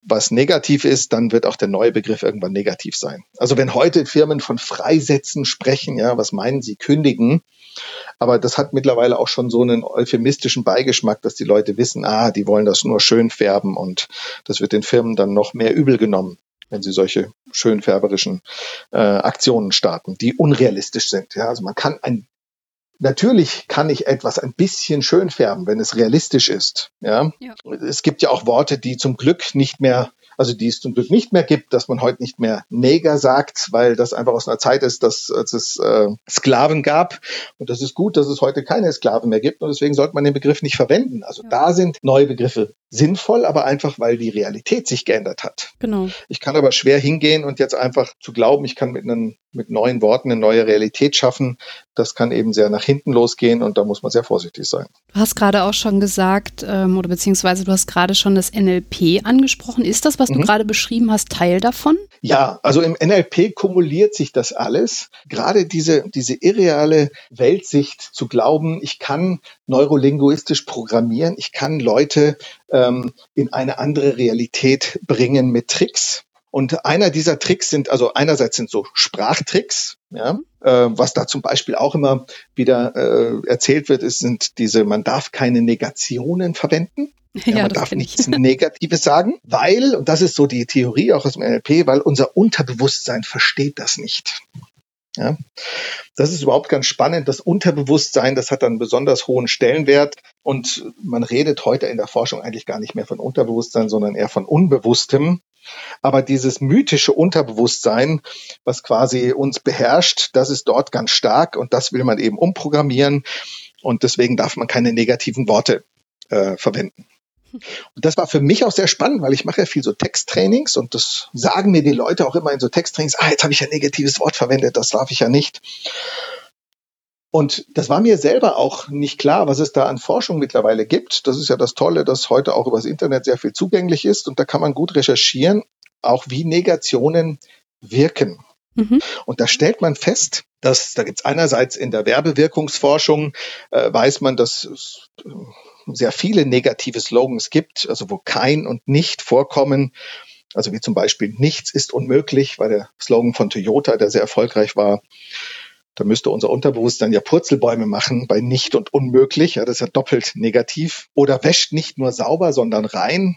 was negativ ist, dann wird auch der neue Begriff irgendwann negativ sein. Also wenn heute Firmen von Freisätzen sprechen, ja, was meinen sie, kündigen, aber das hat mittlerweile auch schon so einen euphemistischen Beigeschmack, dass die Leute wissen, ah, die wollen das nur schön färben und das wird den Firmen dann noch mehr übel genommen, wenn sie solche schönfärberischen äh, Aktionen starten, die unrealistisch sind. Ja, also man kann ein Natürlich kann ich etwas ein bisschen schön färben, wenn es realistisch ist. Ja? ja? Es gibt ja auch Worte, die zum Glück nicht mehr also die es zum Glück nicht mehr gibt, dass man heute nicht mehr Neger sagt, weil das einfach aus einer Zeit ist, dass, dass es äh, Sklaven gab. Und das ist gut, dass es heute keine Sklaven mehr gibt. Und deswegen sollte man den Begriff nicht verwenden. Also ja. da sind neue Begriffe sinnvoll, aber einfach, weil die Realität sich geändert hat. Genau. Ich kann aber schwer hingehen und jetzt einfach zu glauben, ich kann mit, einen, mit neuen Worten eine neue Realität schaffen. Das kann eben sehr nach hinten losgehen und da muss man sehr vorsichtig sein. Du hast gerade auch schon gesagt, ähm, oder beziehungsweise du hast gerade schon das NLP angesprochen. Ist das, was du mhm. gerade beschrieben hast, Teil davon? Ja, also im NLP kumuliert sich das alles. Gerade diese, diese irreale Weltsicht zu glauben, ich kann neurolinguistisch programmieren, ich kann Leute ähm, in eine andere Realität bringen mit Tricks. Und einer dieser Tricks sind, also einerseits sind so Sprachtricks, ja, äh, was da zum Beispiel auch immer wieder äh, erzählt wird, ist, sind diese, man darf keine Negationen verwenden. Ja, ja man darf nichts Negatives sagen, weil, und das ist so die Theorie auch aus dem NLP, weil unser Unterbewusstsein versteht das nicht. Ja, das ist überhaupt ganz spannend. Das Unterbewusstsein, das hat einen besonders hohen Stellenwert. Und man redet heute in der Forschung eigentlich gar nicht mehr von Unterbewusstsein, sondern eher von Unbewusstem. Aber dieses mythische Unterbewusstsein, was quasi uns beherrscht, das ist dort ganz stark und das will man eben umprogrammieren. Und deswegen darf man keine negativen Worte äh, verwenden. Und das war für mich auch sehr spannend, weil ich mache ja viel so Texttrainings und das sagen mir die Leute auch immer in so Texttrainings, ah, jetzt habe ich ein negatives Wort verwendet, das darf ich ja nicht. Und das war mir selber auch nicht klar, was es da an Forschung mittlerweile gibt. Das ist ja das Tolle, dass heute auch übers Internet sehr viel zugänglich ist und da kann man gut recherchieren, auch wie Negationen wirken. Mhm. Und da stellt man fest, dass da gibt es einerseits in der Werbewirkungsforschung, äh, weiß man, dass äh, sehr viele negative Slogans gibt, also wo kein und nicht vorkommen. Also wie zum Beispiel nichts ist unmöglich, war der Slogan von Toyota, der sehr erfolgreich war. Da müsste unser Unterbewusstsein ja Purzelbäume machen bei nicht und unmöglich. Ja, das ist ja doppelt negativ. Oder wäscht nicht nur sauber, sondern rein.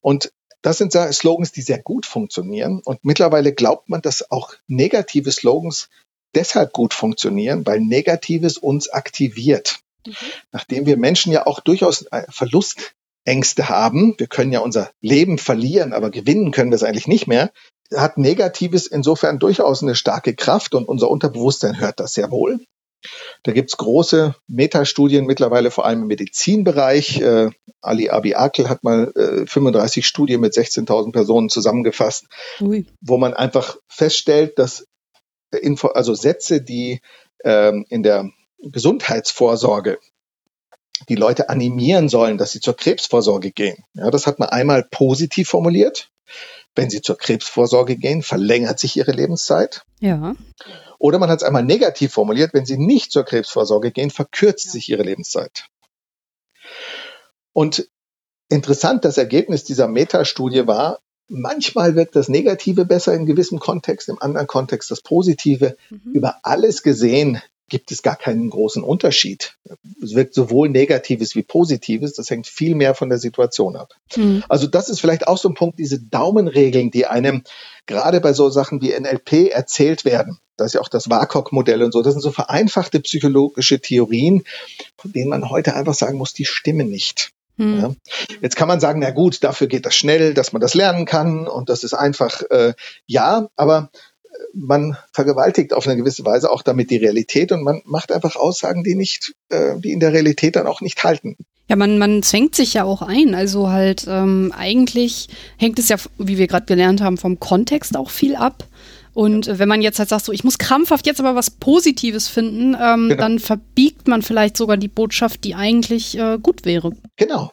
Und das sind Slogans, die sehr gut funktionieren. Und mittlerweile glaubt man, dass auch negative Slogans deshalb gut funktionieren, weil Negatives uns aktiviert. Mhm. Nachdem wir Menschen ja auch durchaus äh, Verlustängste haben, wir können ja unser Leben verlieren, aber gewinnen können wir es eigentlich nicht mehr, hat Negatives insofern durchaus eine starke Kraft und unser Unterbewusstsein hört das sehr wohl. Da gibt's große Metastudien mittlerweile, vor allem im Medizinbereich. Äh, Ali Abi Akel hat mal äh, 35 Studien mit 16.000 Personen zusammengefasst, Ui. wo man einfach feststellt, dass Info also Sätze, die ähm, in der Gesundheitsvorsorge die Leute animieren sollen, dass sie zur Krebsvorsorge gehen. Ja, das hat man einmal positiv formuliert. Wenn sie zur Krebsvorsorge gehen, verlängert sich ihre Lebenszeit. Ja. Oder man hat es einmal negativ formuliert, wenn sie nicht zur Krebsvorsorge gehen, verkürzt ja. sich ihre Lebenszeit. Und interessant, das Ergebnis dieser Metastudie war, manchmal wirkt das Negative besser in gewissem Kontext, im anderen Kontext das Positive. Mhm. Über alles gesehen gibt es gar keinen großen Unterschied. Es wirkt sowohl Negatives wie Positives. Das hängt viel mehr von der Situation ab. Mhm. Also das ist vielleicht auch so ein Punkt, diese Daumenregeln, die einem gerade bei so Sachen wie NLP erzählt werden. Das ist ja auch das WACOG-Modell und so. Das sind so vereinfachte psychologische Theorien, von denen man heute einfach sagen muss, die stimmen nicht. Mhm. Ja. Jetzt kann man sagen, na gut, dafür geht das schnell, dass man das lernen kann und das ist einfach, äh, ja, aber man vergewaltigt auf eine gewisse Weise auch damit die Realität und man macht einfach Aussagen, die nicht, äh, die in der Realität dann auch nicht halten. Ja, man, man zwängt sich ja auch ein. Also halt, ähm, eigentlich hängt es ja, wie wir gerade gelernt haben, vom Kontext auch viel ab. Und ja. wenn man jetzt halt sagt, so, ich muss krampfhaft jetzt aber was Positives finden, ähm, genau. dann verbiegt man vielleicht sogar die Botschaft, die eigentlich äh, gut wäre. Genau,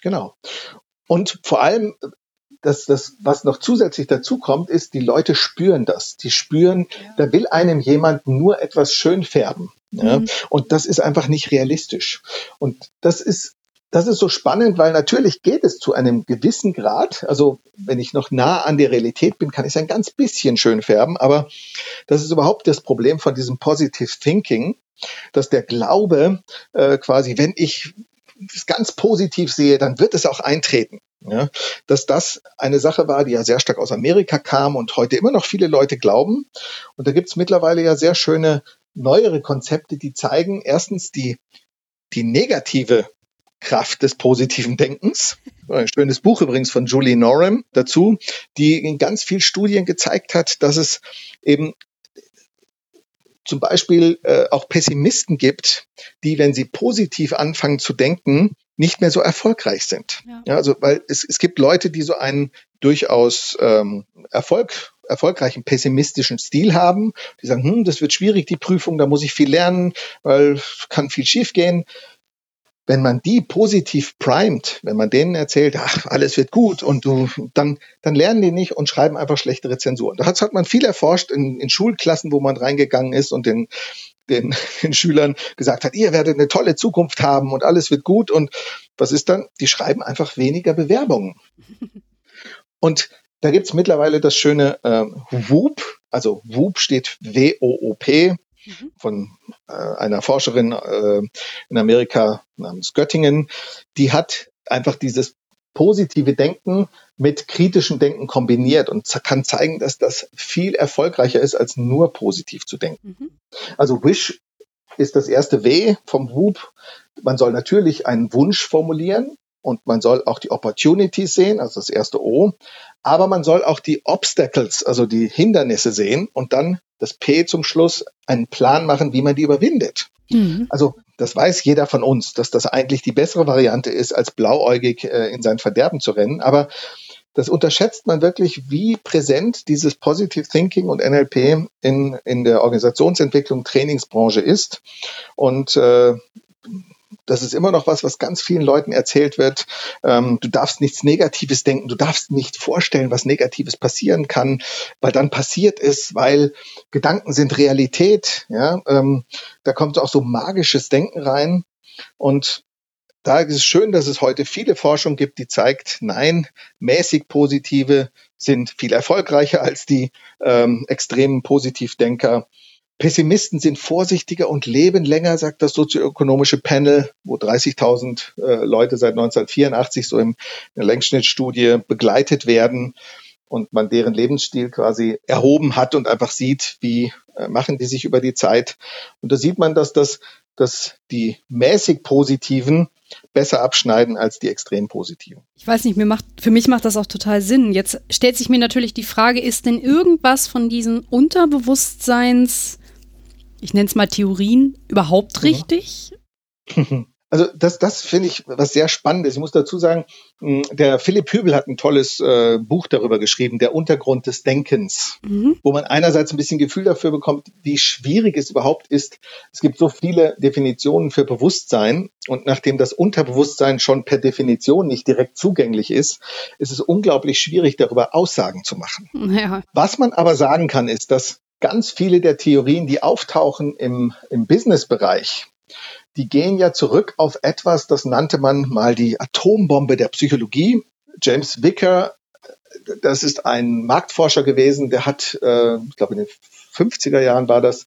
genau. Und vor allem, das, das, was noch zusätzlich dazu kommt, ist, die Leute spüren das. Die spüren, ja. da will einem jemand nur etwas schön färben. Ja? Mhm. Und das ist einfach nicht realistisch. Und das ist das ist so spannend, weil natürlich geht es zu einem gewissen Grad. Also wenn ich noch nah an der Realität bin, kann ich es ein ganz bisschen schön färben. Aber das ist überhaupt das Problem von diesem Positive Thinking, dass der Glaube äh, quasi, wenn ich es ganz positiv sehe, dann wird es auch eintreten. Ja, dass das eine Sache war, die ja sehr stark aus Amerika kam und heute immer noch viele Leute glauben. Und da gibt es mittlerweile ja sehr schöne neuere Konzepte, die zeigen erstens die, die negative Kraft des positiven Denkens. Ein schönes Buch übrigens von Julie Norum dazu, die in ganz vielen Studien gezeigt hat, dass es eben zum Beispiel äh, auch Pessimisten gibt, die, wenn sie positiv anfangen zu denken, nicht mehr so erfolgreich sind. Ja. ja also weil es, es gibt Leute, die so einen durchaus ähm, Erfolg, erfolgreichen pessimistischen Stil haben. Die sagen, hm, das wird schwierig, die Prüfung, da muss ich viel lernen, weil kann viel schiefgehen wenn man die positiv primet, wenn man denen erzählt, ach, alles wird gut und du, dann, dann lernen die nicht und schreiben einfach schlechte Rezensionen. Da hat, hat man viel erforscht in, in Schulklassen, wo man reingegangen ist und den, den, den Schülern gesagt hat, ihr werdet eine tolle Zukunft haben und alles wird gut. Und was ist dann? Die schreiben einfach weniger Bewerbungen. Und da gibt's mittlerweile das schöne äh, WOOP, also WOOP steht W-O-O-P, Mhm. von äh, einer Forscherin äh, in Amerika namens Göttingen. Die hat einfach dieses positive Denken mit kritischem Denken kombiniert und kann zeigen, dass das viel erfolgreicher ist, als nur positiv zu denken. Mhm. Also Wish ist das erste W vom WUP. Man soll natürlich einen Wunsch formulieren und man soll auch die Opportunities sehen, also das erste O. Aber man soll auch die Obstacles, also die Hindernisse sehen und dann das P zum Schluss einen Plan machen, wie man die überwindet. Mhm. Also das weiß jeder von uns, dass das eigentlich die bessere Variante ist, als blauäugig äh, in sein Verderben zu rennen. Aber das unterschätzt man wirklich, wie präsent dieses Positive Thinking und NLP in, in der Organisationsentwicklung, Trainingsbranche ist. Und äh, das ist immer noch was, was ganz vielen Leuten erzählt wird. Ähm, du darfst nichts Negatives denken, du darfst nicht vorstellen, was Negatives passieren kann, weil dann passiert es, weil Gedanken sind Realität. Ja, ähm, da kommt auch so magisches Denken rein und da ist es schön, dass es heute viele Forschung gibt, die zeigt, nein, mäßig positive sind viel erfolgreicher als die ähm, extremen Positivdenker. Pessimisten sind vorsichtiger und leben länger, sagt das sozioökonomische Panel, wo 30.000 äh, Leute seit 1984 so in der Längsschnittstudie begleitet werden und man deren Lebensstil quasi erhoben hat und einfach sieht, wie äh, machen die sich über die Zeit. Und da sieht man, dass das, dass die mäßig Positiven besser abschneiden als die extrem positiven. Ich weiß nicht, mir macht, für mich macht das auch total Sinn. Jetzt stellt sich mir natürlich die Frage, ist denn irgendwas von diesen Unterbewusstseins ich nenne es mal Theorien, überhaupt richtig? Also das, das finde ich was sehr Spannendes. Ich muss dazu sagen, hm, der Philipp Hübel hat ein tolles äh, Buch darüber geschrieben, der Untergrund des Denkens, mhm. wo man einerseits ein bisschen Gefühl dafür bekommt, wie schwierig es überhaupt ist. Es gibt so viele Definitionen für Bewusstsein und nachdem das Unterbewusstsein schon per Definition nicht direkt zugänglich ist, ist es unglaublich schwierig, darüber Aussagen zu machen. Ja. Was man aber sagen kann, ist, dass ganz viele der Theorien, die auftauchen im, im Business-Bereich, die gehen ja zurück auf etwas, das nannte man mal die Atombombe der Psychologie. James Wicker, das ist ein Marktforscher gewesen, der hat, äh, ich glaube in den 50er Jahren war das,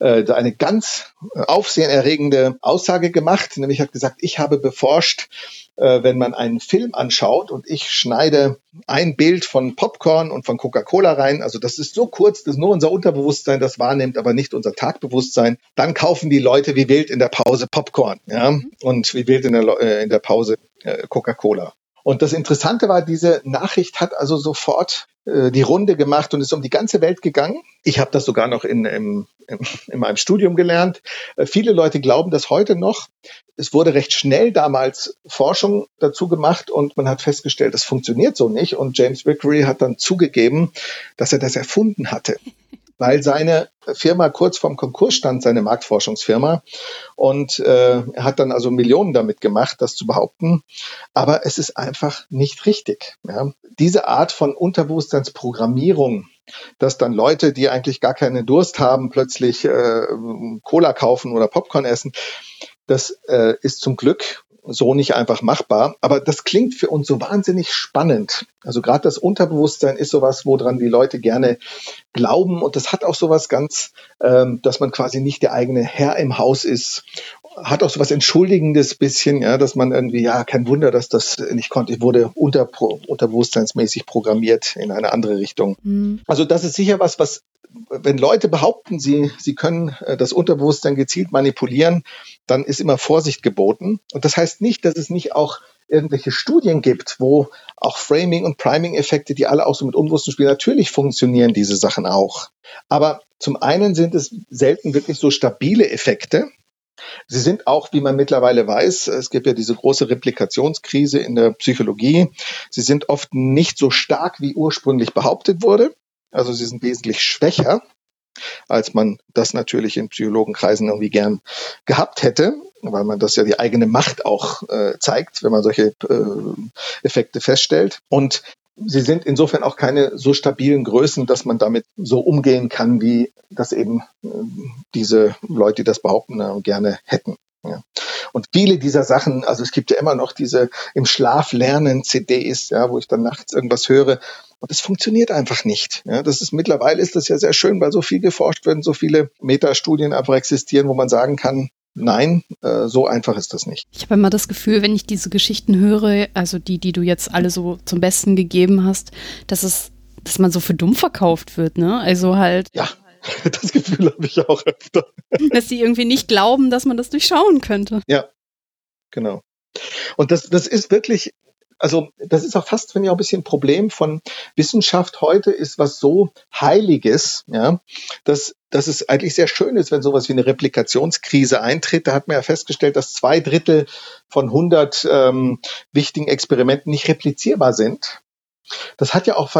äh, eine ganz aufsehenerregende Aussage gemacht, nämlich hat gesagt, ich habe beforscht, äh, wenn man einen Film anschaut und ich schneide ein Bild von Popcorn und von Coca-Cola rein, also das ist so kurz, dass nur unser Unterbewusstsein das wahrnimmt, aber nicht unser Tagbewusstsein, dann kaufen die Leute wie wild in der Pause Popcorn, ja, und wie wild in der, äh, in der Pause äh, Coca-Cola. Und das Interessante war, diese Nachricht hat also sofort äh, die Runde gemacht und ist um die ganze Welt gegangen. Ich habe das sogar noch in, in, in meinem Studium gelernt. Äh, viele Leute glauben das heute noch. Es wurde recht schnell damals Forschung dazu gemacht und man hat festgestellt, das funktioniert so nicht. Und James Vickery hat dann zugegeben, dass er das erfunden hatte weil seine Firma kurz vorm Konkurs stand, seine Marktforschungsfirma. Und äh, er hat dann also Millionen damit gemacht, das zu behaupten. Aber es ist einfach nicht richtig. Ja. Diese Art von Unterbewusstseinsprogrammierung, dass dann Leute, die eigentlich gar keinen Durst haben, plötzlich äh, Cola kaufen oder Popcorn essen, das äh, ist zum Glück so nicht einfach machbar. Aber das klingt für uns so wahnsinnig spannend. Also gerade das Unterbewusstsein ist sowas, woran die Leute gerne glauben. Und das hat auch sowas ganz, ähm, dass man quasi nicht der eigene Herr im Haus ist. Hat auch sowas Entschuldigendes bisschen, ja, dass man irgendwie, ja, kein Wunder, dass das nicht konnte. Ich wurde unter, unterbewusstseinsmäßig programmiert in eine andere Richtung. Mhm. Also das ist sicher was, was wenn Leute behaupten, sie, sie können äh, das Unterbewusstsein gezielt manipulieren, dann ist immer Vorsicht geboten. Und das heißt nicht, dass es nicht auch irgendwelche Studien gibt, wo auch Framing und Priming-Effekte, die alle auch so mit Unbewussten spielen, natürlich funktionieren diese Sachen auch. Aber zum einen sind es selten wirklich so stabile Effekte. Sie sind auch, wie man mittlerweile weiß, es gibt ja diese große Replikationskrise in der Psychologie. Sie sind oft nicht so stark, wie ursprünglich behauptet wurde. Also sie sind wesentlich schwächer, als man das natürlich in Psychologenkreisen irgendwie gern gehabt hätte, weil man das ja die eigene Macht auch äh, zeigt, wenn man solche äh, Effekte feststellt. Und sie sind insofern auch keine so stabilen Größen, dass man damit so umgehen kann, wie das eben äh, diese Leute, die das behaupten, äh, gerne hätten. Ja. Und viele dieser Sachen, also es gibt ja immer noch diese im Schlaf lernen CDs, ja, wo ich dann nachts irgendwas höre. Und es funktioniert einfach nicht. Ja, das ist mittlerweile ist das ja sehr schön, weil so viel geforscht wird, so viele Metastudien einfach existieren, wo man sagen kann, Nein, äh, so einfach ist das nicht. Ich habe immer das Gefühl, wenn ich diese Geschichten höre, also die, die du jetzt alle so zum Besten gegeben hast, dass es, dass man so für dumm verkauft wird, ne? Also halt. Ja, Das Gefühl habe ich auch öfter. Dass sie irgendwie nicht glauben, dass man das durchschauen könnte. Ja, genau. Und das, das ist wirklich, also das ist auch fast, finde ich, auch ein bisschen ein Problem von Wissenschaft heute, ist was so Heiliges, ja, dass, dass es eigentlich sehr schön ist, wenn sowas wie eine Replikationskrise eintritt. Da hat man ja festgestellt, dass zwei Drittel von 100 ähm, wichtigen Experimenten nicht replizierbar sind. Das hat ja auch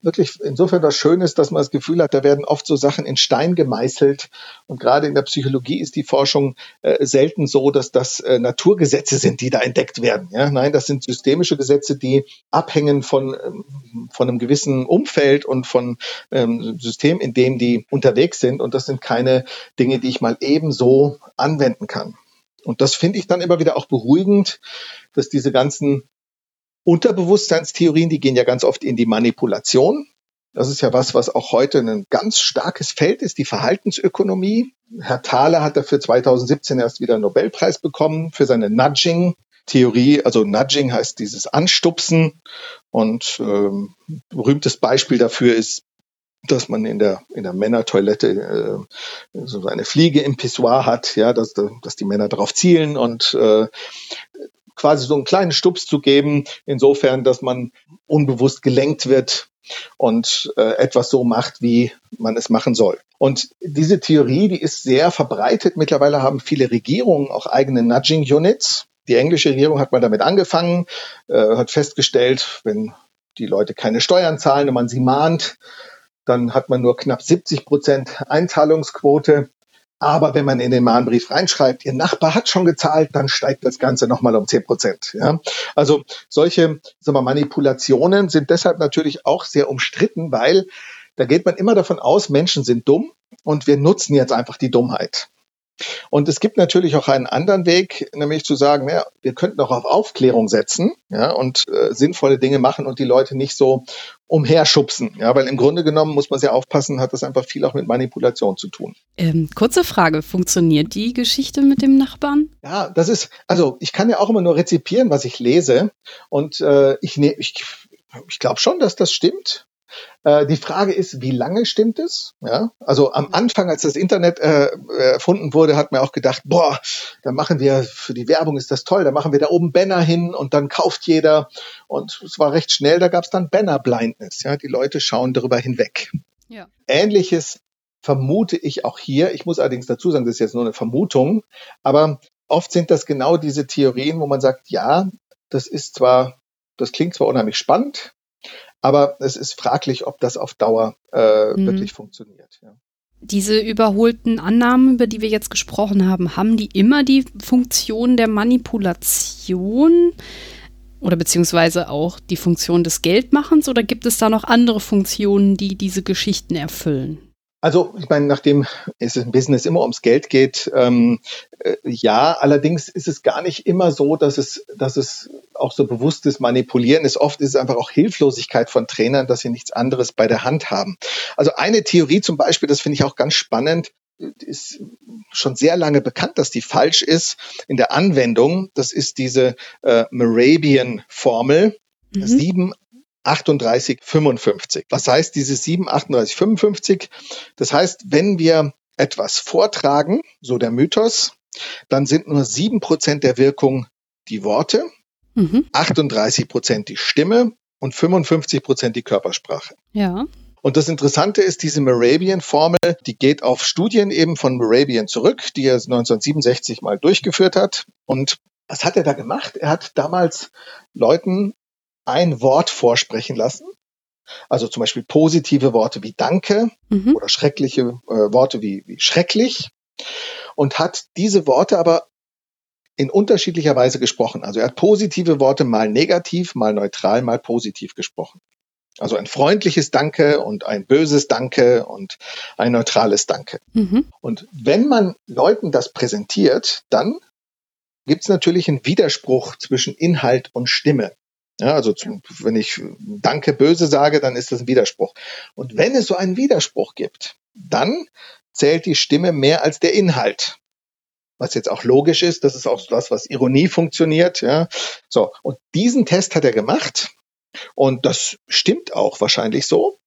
wirklich insofern was Schönes, dass man das Gefühl hat, da werden oft so Sachen in Stein gemeißelt. Und gerade in der Psychologie ist die Forschung äh, selten so, dass das äh, Naturgesetze sind, die da entdeckt werden. Ja? Nein, das sind systemische Gesetze, die abhängen von, ähm, von einem gewissen Umfeld und von ähm, System, in dem die unterwegs sind. Und das sind keine Dinge, die ich mal ebenso anwenden kann. Und das finde ich dann immer wieder auch beruhigend, dass diese ganzen Unterbewusstseinstheorien, die gehen ja ganz oft in die Manipulation. Das ist ja was, was auch heute ein ganz starkes Feld ist, die Verhaltensökonomie. Herr Thaler hat dafür 2017 erst wieder einen Nobelpreis bekommen für seine Nudging-Theorie. Also Nudging heißt dieses Anstupsen. Und ähm, berühmtes Beispiel dafür ist, dass man in der in der Männertoilette äh, so eine Fliege im Pissoir hat, ja, dass, dass die Männer darauf zielen und äh, quasi so einen kleinen Stups zu geben, insofern, dass man unbewusst gelenkt wird und äh, etwas so macht, wie man es machen soll. Und diese Theorie, die ist sehr verbreitet. Mittlerweile haben viele Regierungen auch eigene Nudging Units. Die englische Regierung hat mal damit angefangen, äh, hat festgestellt, wenn die Leute keine Steuern zahlen und man sie mahnt, dann hat man nur knapp 70 Prozent Einzahlungsquote. Aber wenn man in den Mahnbrief reinschreibt, Ihr Nachbar hat schon gezahlt, dann steigt das Ganze nochmal um 10 Prozent. Ja? Also solche sagen wir, Manipulationen sind deshalb natürlich auch sehr umstritten, weil da geht man immer davon aus, Menschen sind dumm und wir nutzen jetzt einfach die Dummheit. Und es gibt natürlich auch einen anderen Weg, nämlich zu sagen, ja, wir könnten auch auf Aufklärung setzen ja, und äh, sinnvolle Dinge machen und die Leute nicht so umherschubsen. Ja, weil im Grunde genommen muss man sehr aufpassen, hat das einfach viel auch mit Manipulation zu tun. Ähm, kurze Frage, funktioniert die Geschichte mit dem Nachbarn? Ja, das ist, also ich kann ja auch immer nur rezipieren, was ich lese. Und äh, ich, ne, ich, ich glaube schon, dass das stimmt. Äh, die Frage ist, wie lange stimmt es? Ja, also am Anfang, als das Internet äh, erfunden wurde, hat man auch gedacht, boah, da machen wir für die Werbung ist das toll, da machen wir da oben Banner hin und dann kauft jeder. Und es war recht schnell, da gab es dann Banner Blindness. Ja, die Leute schauen darüber hinweg. Ja. Ähnliches vermute ich auch hier. Ich muss allerdings dazu sagen, das ist jetzt nur eine Vermutung, aber oft sind das genau diese Theorien, wo man sagt, ja, das ist zwar, das klingt zwar unheimlich spannend, aber es ist fraglich, ob das auf Dauer äh, mhm. wirklich funktioniert. Ja. Diese überholten Annahmen, über die wir jetzt gesprochen haben, haben die immer die Funktion der Manipulation oder beziehungsweise auch die Funktion des Geldmachens oder gibt es da noch andere Funktionen, die diese Geschichten erfüllen? Also ich meine, nachdem es im Business immer ums Geld geht, ähm, äh, ja, allerdings ist es gar nicht immer so, dass es, dass es auch so bewusstes Manipulieren ist. Oft ist es einfach auch Hilflosigkeit von Trainern, dass sie nichts anderes bei der Hand haben. Also eine Theorie zum Beispiel, das finde ich auch ganz spannend, ist schon sehr lange bekannt, dass die falsch ist in der Anwendung. Das ist diese äh, Morabian-Formel. Mhm. 7 38, 55. Was heißt dieses 7, 38, 55? Das heißt, wenn wir etwas vortragen, so der Mythos, dann sind nur 7% der Wirkung die Worte, mhm. 38% die Stimme und 55% die Körpersprache. Ja. Und das Interessante ist, diese Morabian-Formel, die geht auf Studien eben von Morabian zurück, die er 1967 mal durchgeführt hat. Und was hat er da gemacht? Er hat damals Leuten ein Wort vorsprechen lassen. Also zum Beispiel positive Worte wie Danke mhm. oder schreckliche äh, Worte wie, wie schrecklich und hat diese Worte aber in unterschiedlicher Weise gesprochen. Also er hat positive Worte mal negativ, mal neutral, mal positiv gesprochen. Also ein freundliches Danke und ein böses Danke und ein neutrales Danke. Mhm. Und wenn man Leuten das präsentiert, dann gibt es natürlich einen Widerspruch zwischen Inhalt und Stimme. Ja, also zum, wenn ich Danke böse sage, dann ist das ein Widerspruch. Und wenn es so einen Widerspruch gibt, dann zählt die Stimme mehr als der Inhalt. Was jetzt auch logisch ist, das ist auch das, was Ironie funktioniert. Ja. So, und diesen Test hat er gemacht. Und das stimmt auch wahrscheinlich so.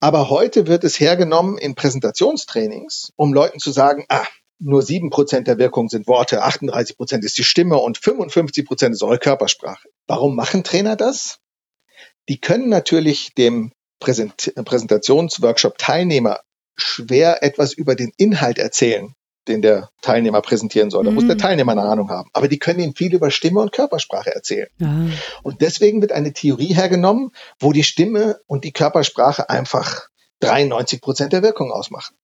Aber heute wird es hergenommen in Präsentationstrainings, um Leuten zu sagen, ah, nur sieben Prozent der Wirkung sind Worte, 38 Prozent ist die Stimme und 55 Prozent ist eure Körpersprache. Warum machen Trainer das? Die können natürlich dem Präsent Präsentationsworkshop-Teilnehmer schwer etwas über den Inhalt erzählen, den der Teilnehmer präsentieren soll. Da mhm. muss der mhm. Teilnehmer eine Ahnung haben. Aber die können ihm viel über Stimme und Körpersprache erzählen. Ja. Und deswegen wird eine Theorie hergenommen, wo die Stimme und die Körpersprache einfach 93 Prozent der Wirkung ausmachen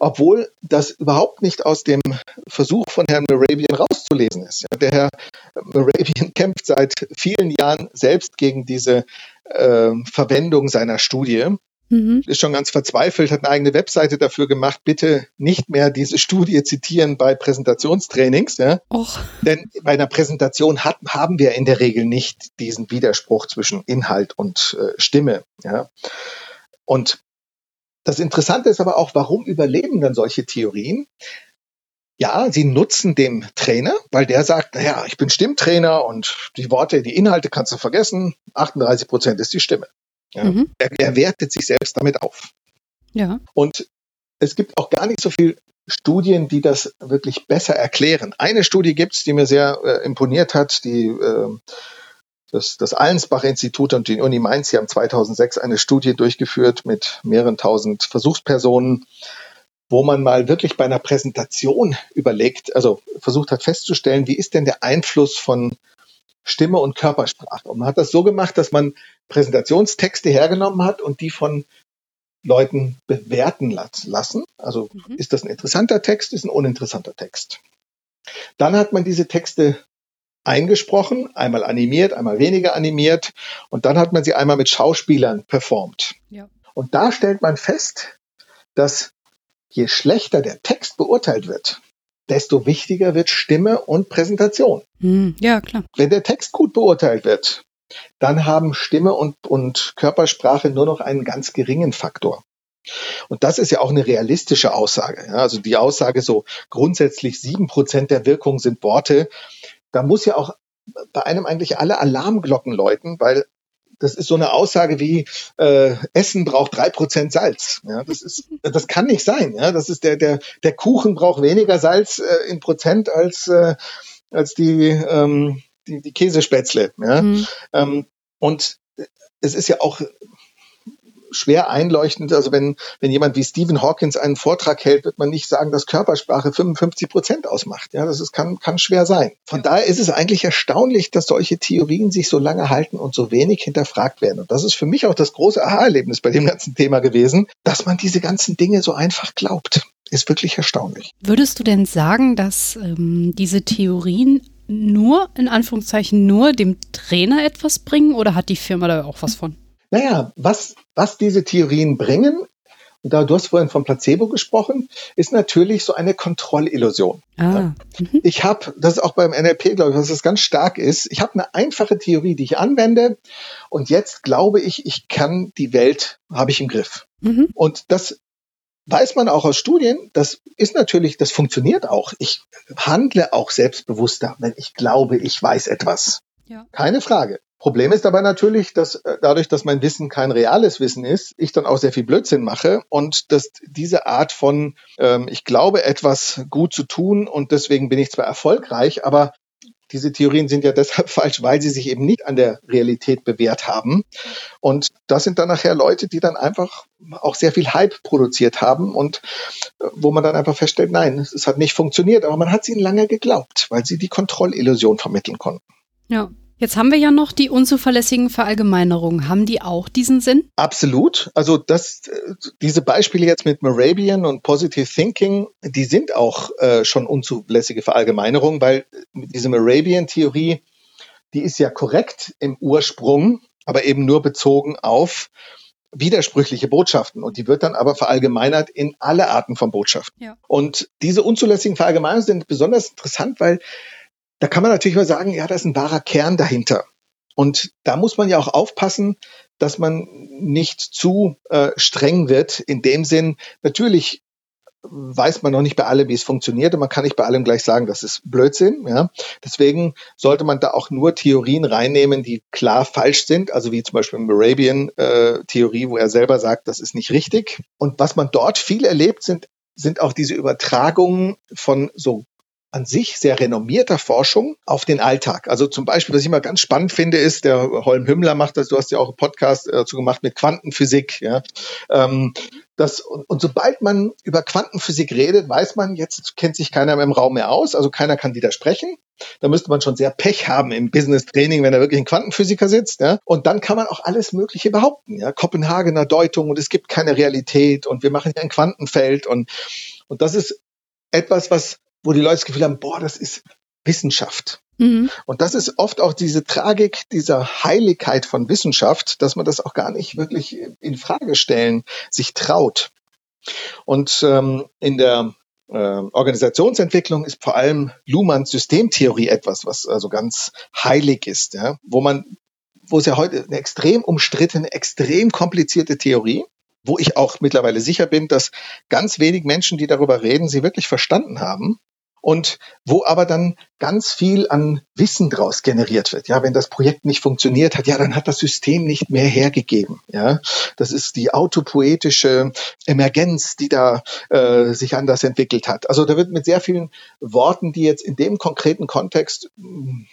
obwohl das überhaupt nicht aus dem Versuch von Herrn Moravian rauszulesen ist. Der Herr Moravian kämpft seit vielen Jahren selbst gegen diese äh, Verwendung seiner Studie. Mhm. Ist schon ganz verzweifelt, hat eine eigene Webseite dafür gemacht. Bitte nicht mehr diese Studie zitieren bei Präsentationstrainings. Ja? Och. Denn bei einer Präsentation hat, haben wir in der Regel nicht diesen Widerspruch zwischen Inhalt und äh, Stimme. Ja? Und das Interessante ist aber auch, warum überleben dann solche Theorien? Ja, sie nutzen dem Trainer, weil der sagt, naja, ich bin Stimmtrainer und die Worte, die Inhalte kannst du vergessen. 38 Prozent ist die Stimme. Ja, mhm. er, er wertet sich selbst damit auf. Ja. Und es gibt auch gar nicht so viel Studien, die das wirklich besser erklären. Eine Studie gibt es, die mir sehr äh, imponiert hat, die äh, das, das Allensbach-Institut und die Uni Mainz, die haben 2006 eine Studie durchgeführt mit mehreren tausend Versuchspersonen, wo man mal wirklich bei einer Präsentation überlegt, also versucht hat festzustellen, wie ist denn der Einfluss von Stimme und Körpersprache. Und man hat das so gemacht, dass man Präsentationstexte hergenommen hat und die von Leuten bewerten lassen. Also mhm. ist das ein interessanter Text, ist ein uninteressanter Text. Dann hat man diese Texte eingesprochen, einmal animiert, einmal weniger animiert und dann hat man sie einmal mit Schauspielern performt. Ja. Und da stellt man fest, dass je schlechter der Text beurteilt wird, desto wichtiger wird Stimme und Präsentation. Hm, ja, klar. Wenn der Text gut beurteilt wird, dann haben Stimme und, und Körpersprache nur noch einen ganz geringen Faktor. Und das ist ja auch eine realistische Aussage. Ja, also die Aussage so grundsätzlich sieben Prozent der Wirkung sind Worte da muss ja auch bei einem eigentlich alle Alarmglocken läuten, weil das ist so eine Aussage wie äh, Essen braucht drei Prozent Salz. Ja, das ist, das kann nicht sein. Ja, das ist der der der Kuchen braucht weniger Salz äh, in Prozent als äh, als die ähm, die, die Käsespätzle. Ja, mhm. ähm, und es ist ja auch schwer einleuchtend. Also wenn, wenn jemand wie Stephen Hawkins einen Vortrag hält, wird man nicht sagen, dass Körpersprache 55 Prozent ausmacht. Ja, das ist, kann, kann schwer sein. Von daher ist es eigentlich erstaunlich, dass solche Theorien sich so lange halten und so wenig hinterfragt werden. Und das ist für mich auch das große Aha-Erlebnis bei dem ganzen Thema gewesen, dass man diese ganzen Dinge so einfach glaubt. Ist wirklich erstaunlich. Würdest du denn sagen, dass ähm, diese Theorien nur, in Anführungszeichen, nur dem Trainer etwas bringen oder hat die Firma da auch was von? Naja, was, was diese Theorien bringen, und da du hast vorhin von Placebo gesprochen, ist natürlich so eine Kontrollillusion. Ah. Mhm. Ich habe, das ist auch beim NLP, glaube ich, was das ganz stark ist, ich habe eine einfache Theorie, die ich anwende und jetzt glaube ich, ich kann die Welt, habe ich im Griff. Mhm. Und das weiß man auch aus Studien, das ist natürlich, das funktioniert auch. Ich handle auch selbstbewusster, wenn ich glaube, ich weiß etwas. Ja. Keine Frage. Problem ist aber natürlich, dass äh, dadurch, dass mein Wissen kein reales Wissen ist, ich dann auch sehr viel Blödsinn mache und dass diese Art von, ähm, ich glaube etwas gut zu tun und deswegen bin ich zwar erfolgreich, aber diese Theorien sind ja deshalb falsch, weil sie sich eben nicht an der Realität bewährt haben. Und das sind dann nachher Leute, die dann einfach auch sehr viel Hype produziert haben und äh, wo man dann einfach feststellt, nein, es hat nicht funktioniert, aber man hat es ihnen lange geglaubt, weil sie die Kontrollillusion vermitteln konnten. Ja, Jetzt haben wir ja noch die unzuverlässigen Verallgemeinerungen. Haben die auch diesen Sinn? Absolut. Also das, diese Beispiele jetzt mit Morabian und Positive Thinking, die sind auch äh, schon unzulässige Verallgemeinerungen, weil diese Morabian-Theorie, die ist ja korrekt im Ursprung, aber eben nur bezogen auf widersprüchliche Botschaften und die wird dann aber verallgemeinert in alle Arten von Botschaften. Ja. Und diese unzulässigen Verallgemeinerungen sind besonders interessant, weil da kann man natürlich mal sagen, ja, da ist ein wahrer Kern dahinter. Und da muss man ja auch aufpassen, dass man nicht zu äh, streng wird. In dem Sinn, natürlich weiß man noch nicht bei allem, wie es funktioniert und man kann nicht bei allem gleich sagen, das ist Blödsinn. Ja? Deswegen sollte man da auch nur Theorien reinnehmen, die klar falsch sind, also wie zum Beispiel Morabian-Theorie, äh, wo er selber sagt, das ist nicht richtig. Und was man dort viel erlebt, sind sind auch diese Übertragungen von so an sich sehr renommierter Forschung auf den Alltag. Also zum Beispiel, was ich immer ganz spannend finde, ist, der Holm Hümmler macht das, du hast ja auch einen Podcast dazu gemacht mit Quantenphysik, ja. Ähm, das, und, und sobald man über Quantenphysik redet, weiß man, jetzt kennt sich keiner mehr im Raum mehr aus, also keiner kann widersprechen. Da müsste man schon sehr Pech haben im Business Training, wenn da wirklich ein Quantenphysiker sitzt. Ja? Und dann kann man auch alles Mögliche behaupten. Ja? Kopenhagener Deutung und es gibt keine Realität und wir machen hier ein Quantenfeld und, und das ist etwas, was wo die Leute das Gefühl haben, boah, das ist Wissenschaft. Mhm. Und das ist oft auch diese Tragik dieser Heiligkeit von Wissenschaft, dass man das auch gar nicht wirklich in Frage stellen sich traut. Und ähm, in der äh, Organisationsentwicklung ist vor allem Luhmanns Systemtheorie etwas, was also ganz heilig ist, ja, wo man, wo es ja heute eine extrem umstrittene, extrem komplizierte Theorie, wo ich auch mittlerweile sicher bin, dass ganz wenig Menschen, die darüber reden, sie wirklich verstanden haben und wo aber dann ganz viel an Wissen draus generiert wird. Ja, wenn das Projekt nicht funktioniert hat, ja, dann hat das System nicht mehr hergegeben. Ja, das ist die autopoetische Emergenz, die da äh, sich anders entwickelt hat. Also da wird mit sehr vielen Worten, die jetzt in dem konkreten Kontext mm,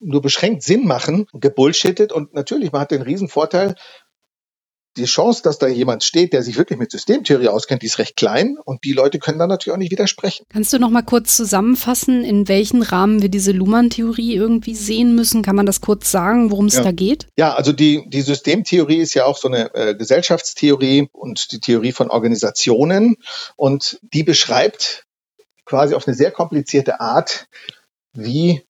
nur beschränkt Sinn machen, gebullshittet und natürlich man hat den Riesenvorteil, die Chance, dass da jemand steht, der sich wirklich mit Systemtheorie auskennt, die ist recht klein und die Leute können dann natürlich auch nicht widersprechen. Kannst du noch mal kurz zusammenfassen, in welchen Rahmen wir diese Luhmann-Theorie irgendwie sehen müssen? Kann man das kurz sagen, worum es ja. da geht? Ja, also die, die Systemtheorie ist ja auch so eine äh, Gesellschaftstheorie und die Theorie von Organisationen und die beschreibt quasi auf eine sehr komplizierte Art, wie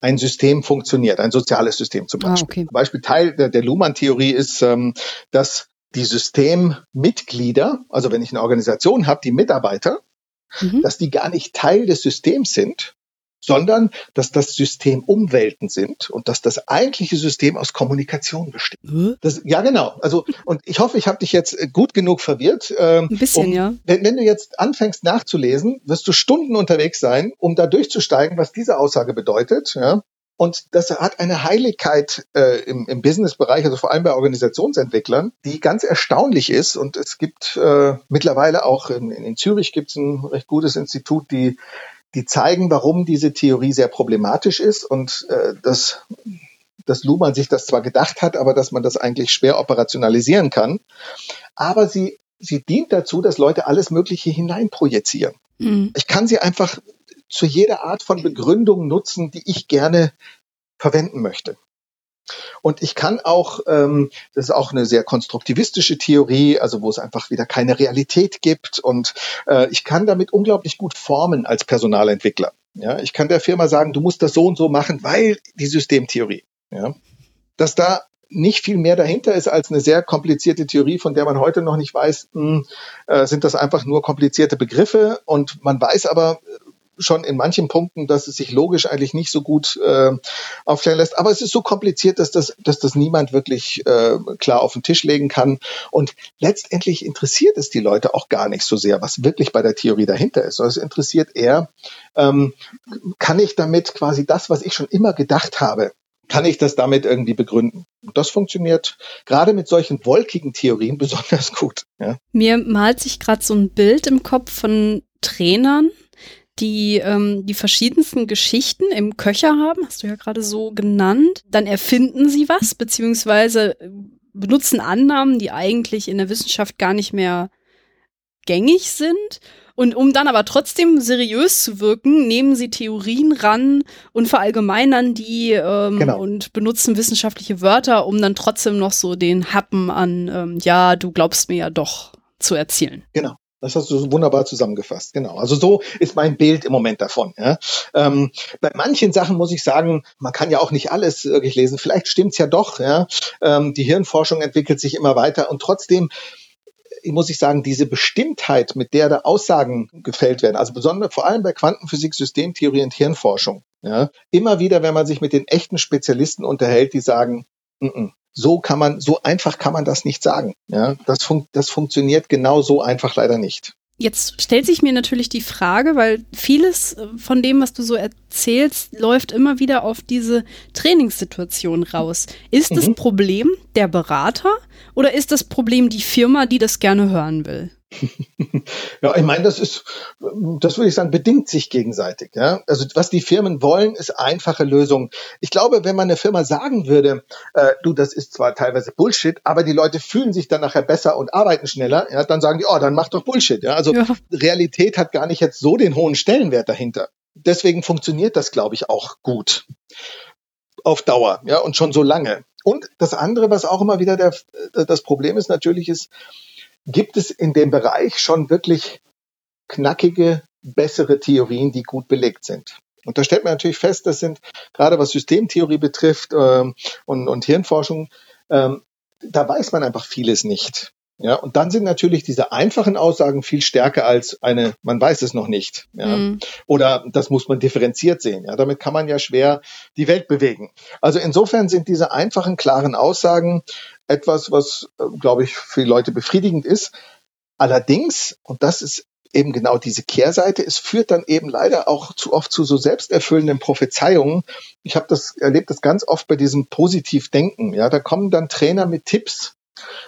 ein System funktioniert, ein soziales System zum ah, Beispiel. Ah, okay. Beispiel Teil der, der Luhmann-Theorie ist, ähm, dass die Systemmitglieder, also wenn ich eine Organisation habe, die Mitarbeiter, mhm. dass die gar nicht Teil des Systems sind, sondern dass das System Umwelten sind und dass das eigentliche System aus Kommunikation besteht. Das, ja, genau. Also und ich hoffe, ich habe dich jetzt äh, gut genug verwirrt. Ähm, Ein bisschen, um, ja. Wenn, wenn, du jetzt anfängst nachzulesen, wirst du Stunden unterwegs sein, um da durchzusteigen, was diese Aussage bedeutet. Ja? Und das hat eine Heiligkeit äh, im, im Businessbereich, also vor allem bei Organisationsentwicklern, die ganz erstaunlich ist. Und es gibt äh, mittlerweile auch in, in Zürich gibt es ein recht gutes Institut, die die zeigen, warum diese Theorie sehr problematisch ist und äh, dass, dass Luhmann sich das zwar gedacht hat, aber dass man das eigentlich schwer operationalisieren kann. Aber sie, sie dient dazu, dass Leute alles Mögliche hineinprojizieren. Mhm. Ich kann sie einfach zu jeder Art von Begründung nutzen, die ich gerne verwenden möchte. Und ich kann auch, ähm, das ist auch eine sehr konstruktivistische Theorie, also wo es einfach wieder keine Realität gibt. Und äh, ich kann damit unglaublich gut formen als Personalentwickler. Ja, ich kann der Firma sagen, du musst das so und so machen, weil die Systemtheorie. Ja, dass da nicht viel mehr dahinter ist als eine sehr komplizierte Theorie, von der man heute noch nicht weiß, mh, hm, äh, sind das einfach nur komplizierte Begriffe und man weiß aber schon in manchen Punkten, dass es sich logisch eigentlich nicht so gut äh, aufklären lässt. Aber es ist so kompliziert, dass das, dass das niemand wirklich äh, klar auf den Tisch legen kann. Und letztendlich interessiert es die Leute auch gar nicht so sehr, was wirklich bei der Theorie dahinter ist. Sondern es interessiert eher, ähm, kann ich damit quasi das, was ich schon immer gedacht habe, kann ich das damit irgendwie begründen. Das funktioniert gerade mit solchen wolkigen Theorien besonders gut. Ja. Mir malt sich gerade so ein Bild im Kopf von Trainern, die ähm, die verschiedensten Geschichten im Köcher haben, hast du ja gerade so genannt. Dann erfinden sie was, beziehungsweise benutzen Annahmen, die eigentlich in der Wissenschaft gar nicht mehr gängig sind. Und um dann aber trotzdem seriös zu wirken, nehmen sie Theorien ran und verallgemeinern die ähm, genau. und benutzen wissenschaftliche Wörter, um dann trotzdem noch so den Happen an, ähm, ja, du glaubst mir ja doch zu erzielen. Genau. Das hast du wunderbar zusammengefasst, genau. Also so ist mein Bild im Moment davon. Ja. Ähm, bei manchen Sachen muss ich sagen, man kann ja auch nicht alles wirklich lesen. Vielleicht stimmt's ja doch. Ja. Ähm, die Hirnforschung entwickelt sich immer weiter und trotzdem muss ich sagen, diese Bestimmtheit, mit der da Aussagen gefällt werden, also besonders vor allem bei Quantenphysik, Systemtheorie und Hirnforschung, ja, immer wieder, wenn man sich mit den echten Spezialisten unterhält, die sagen, n -n, so kann man, so einfach kann man das nicht sagen. Ja, das, fun das funktioniert genau so einfach leider nicht. Jetzt stellt sich mir natürlich die Frage, weil vieles äh, von dem, was du so erzählst, läuft immer wieder auf diese Trainingssituation raus. Ist mhm. das Problem der Berater oder ist das Problem die Firma, die das gerne hören will? ja, ich meine, das ist, das würde ich sagen, bedingt sich gegenseitig. Ja? Also was die Firmen wollen, ist einfache Lösungen. Ich glaube, wenn man eine Firma sagen würde, äh, du, das ist zwar teilweise Bullshit, aber die Leute fühlen sich dann nachher besser und arbeiten schneller, ja, dann sagen die, oh, dann mach doch Bullshit. Ja? Also ja. Realität hat gar nicht jetzt so den hohen Stellenwert dahinter. Deswegen funktioniert das, glaube ich, auch gut auf Dauer, ja, und schon so lange. Und das andere, was auch immer wieder der, das Problem ist, natürlich ist, gibt es in dem Bereich schon wirklich knackige, bessere Theorien, die gut belegt sind. Und da stellt man natürlich fest, das sind gerade was Systemtheorie betrifft ähm, und, und Hirnforschung, ähm, da weiß man einfach vieles nicht. Ja, und dann sind natürlich diese einfachen Aussagen viel stärker als eine, man weiß es noch nicht. Ja, mhm. oder das muss man differenziert sehen. Ja, damit kann man ja schwer die Welt bewegen. Also insofern sind diese einfachen, klaren Aussagen etwas, was, äh, glaube ich, für die Leute befriedigend ist. Allerdings, und das ist eben genau diese Kehrseite, es führt dann eben leider auch zu oft zu so selbsterfüllenden Prophezeiungen. Ich habe das erlebt das ganz oft bei diesem Positivdenken. Ja, da kommen dann Trainer mit Tipps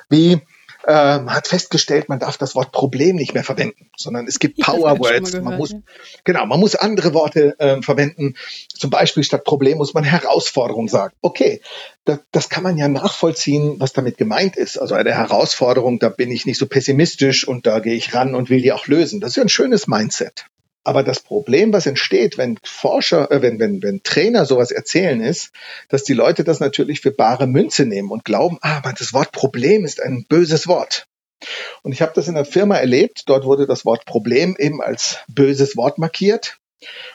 wie äh, man hat festgestellt, man darf das Wort Problem nicht mehr verwenden, sondern es gibt Power Words. man muss, ja. genau, man muss andere Worte äh, verwenden. Zum Beispiel statt Problem muss man Herausforderung sagen. Okay, das, das kann man ja nachvollziehen, was damit gemeint ist. Also eine Herausforderung, da bin ich nicht so pessimistisch und da gehe ich ran und will die auch lösen. Das ist ja ein schönes Mindset. Aber das Problem, was entsteht, wenn Forscher, äh, wenn, wenn, wenn Trainer sowas erzählen, ist, dass die Leute das natürlich für bare Münze nehmen und glauben, ah, das Wort Problem ist ein böses Wort. Und ich habe das in der Firma erlebt. Dort wurde das Wort Problem eben als böses Wort markiert.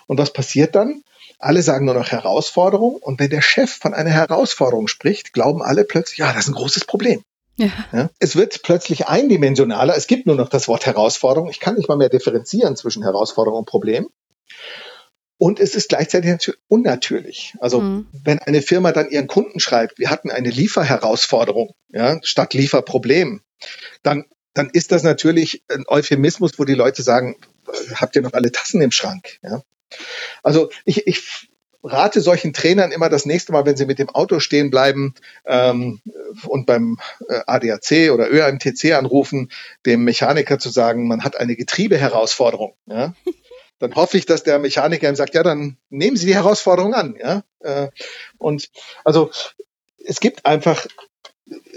Und was passiert dann? Alle sagen nur noch Herausforderung. Und wenn der Chef von einer Herausforderung spricht, glauben alle plötzlich, ja, das ist ein großes Problem. Ja. ja. Es wird plötzlich eindimensionaler. Es gibt nur noch das Wort Herausforderung. Ich kann nicht mal mehr differenzieren zwischen Herausforderung und Problem. Und es ist gleichzeitig unnatürlich. Also mhm. wenn eine Firma dann ihren Kunden schreibt, wir hatten eine Lieferherausforderung ja, statt Lieferproblem, dann, dann ist das natürlich ein Euphemismus, wo die Leute sagen, habt ihr noch alle Tassen im Schrank? Ja? Also ich, ich rate solchen Trainern immer das nächste Mal, wenn sie mit dem Auto stehen bleiben ähm, und beim äh, ADAC oder ÖMTC anrufen, dem Mechaniker zu sagen, man hat eine Getriebeherausforderung. Ja? Dann hoffe ich, dass der Mechaniker ihm sagt, ja, dann nehmen Sie die Herausforderung an. Ja? Äh, und also es gibt einfach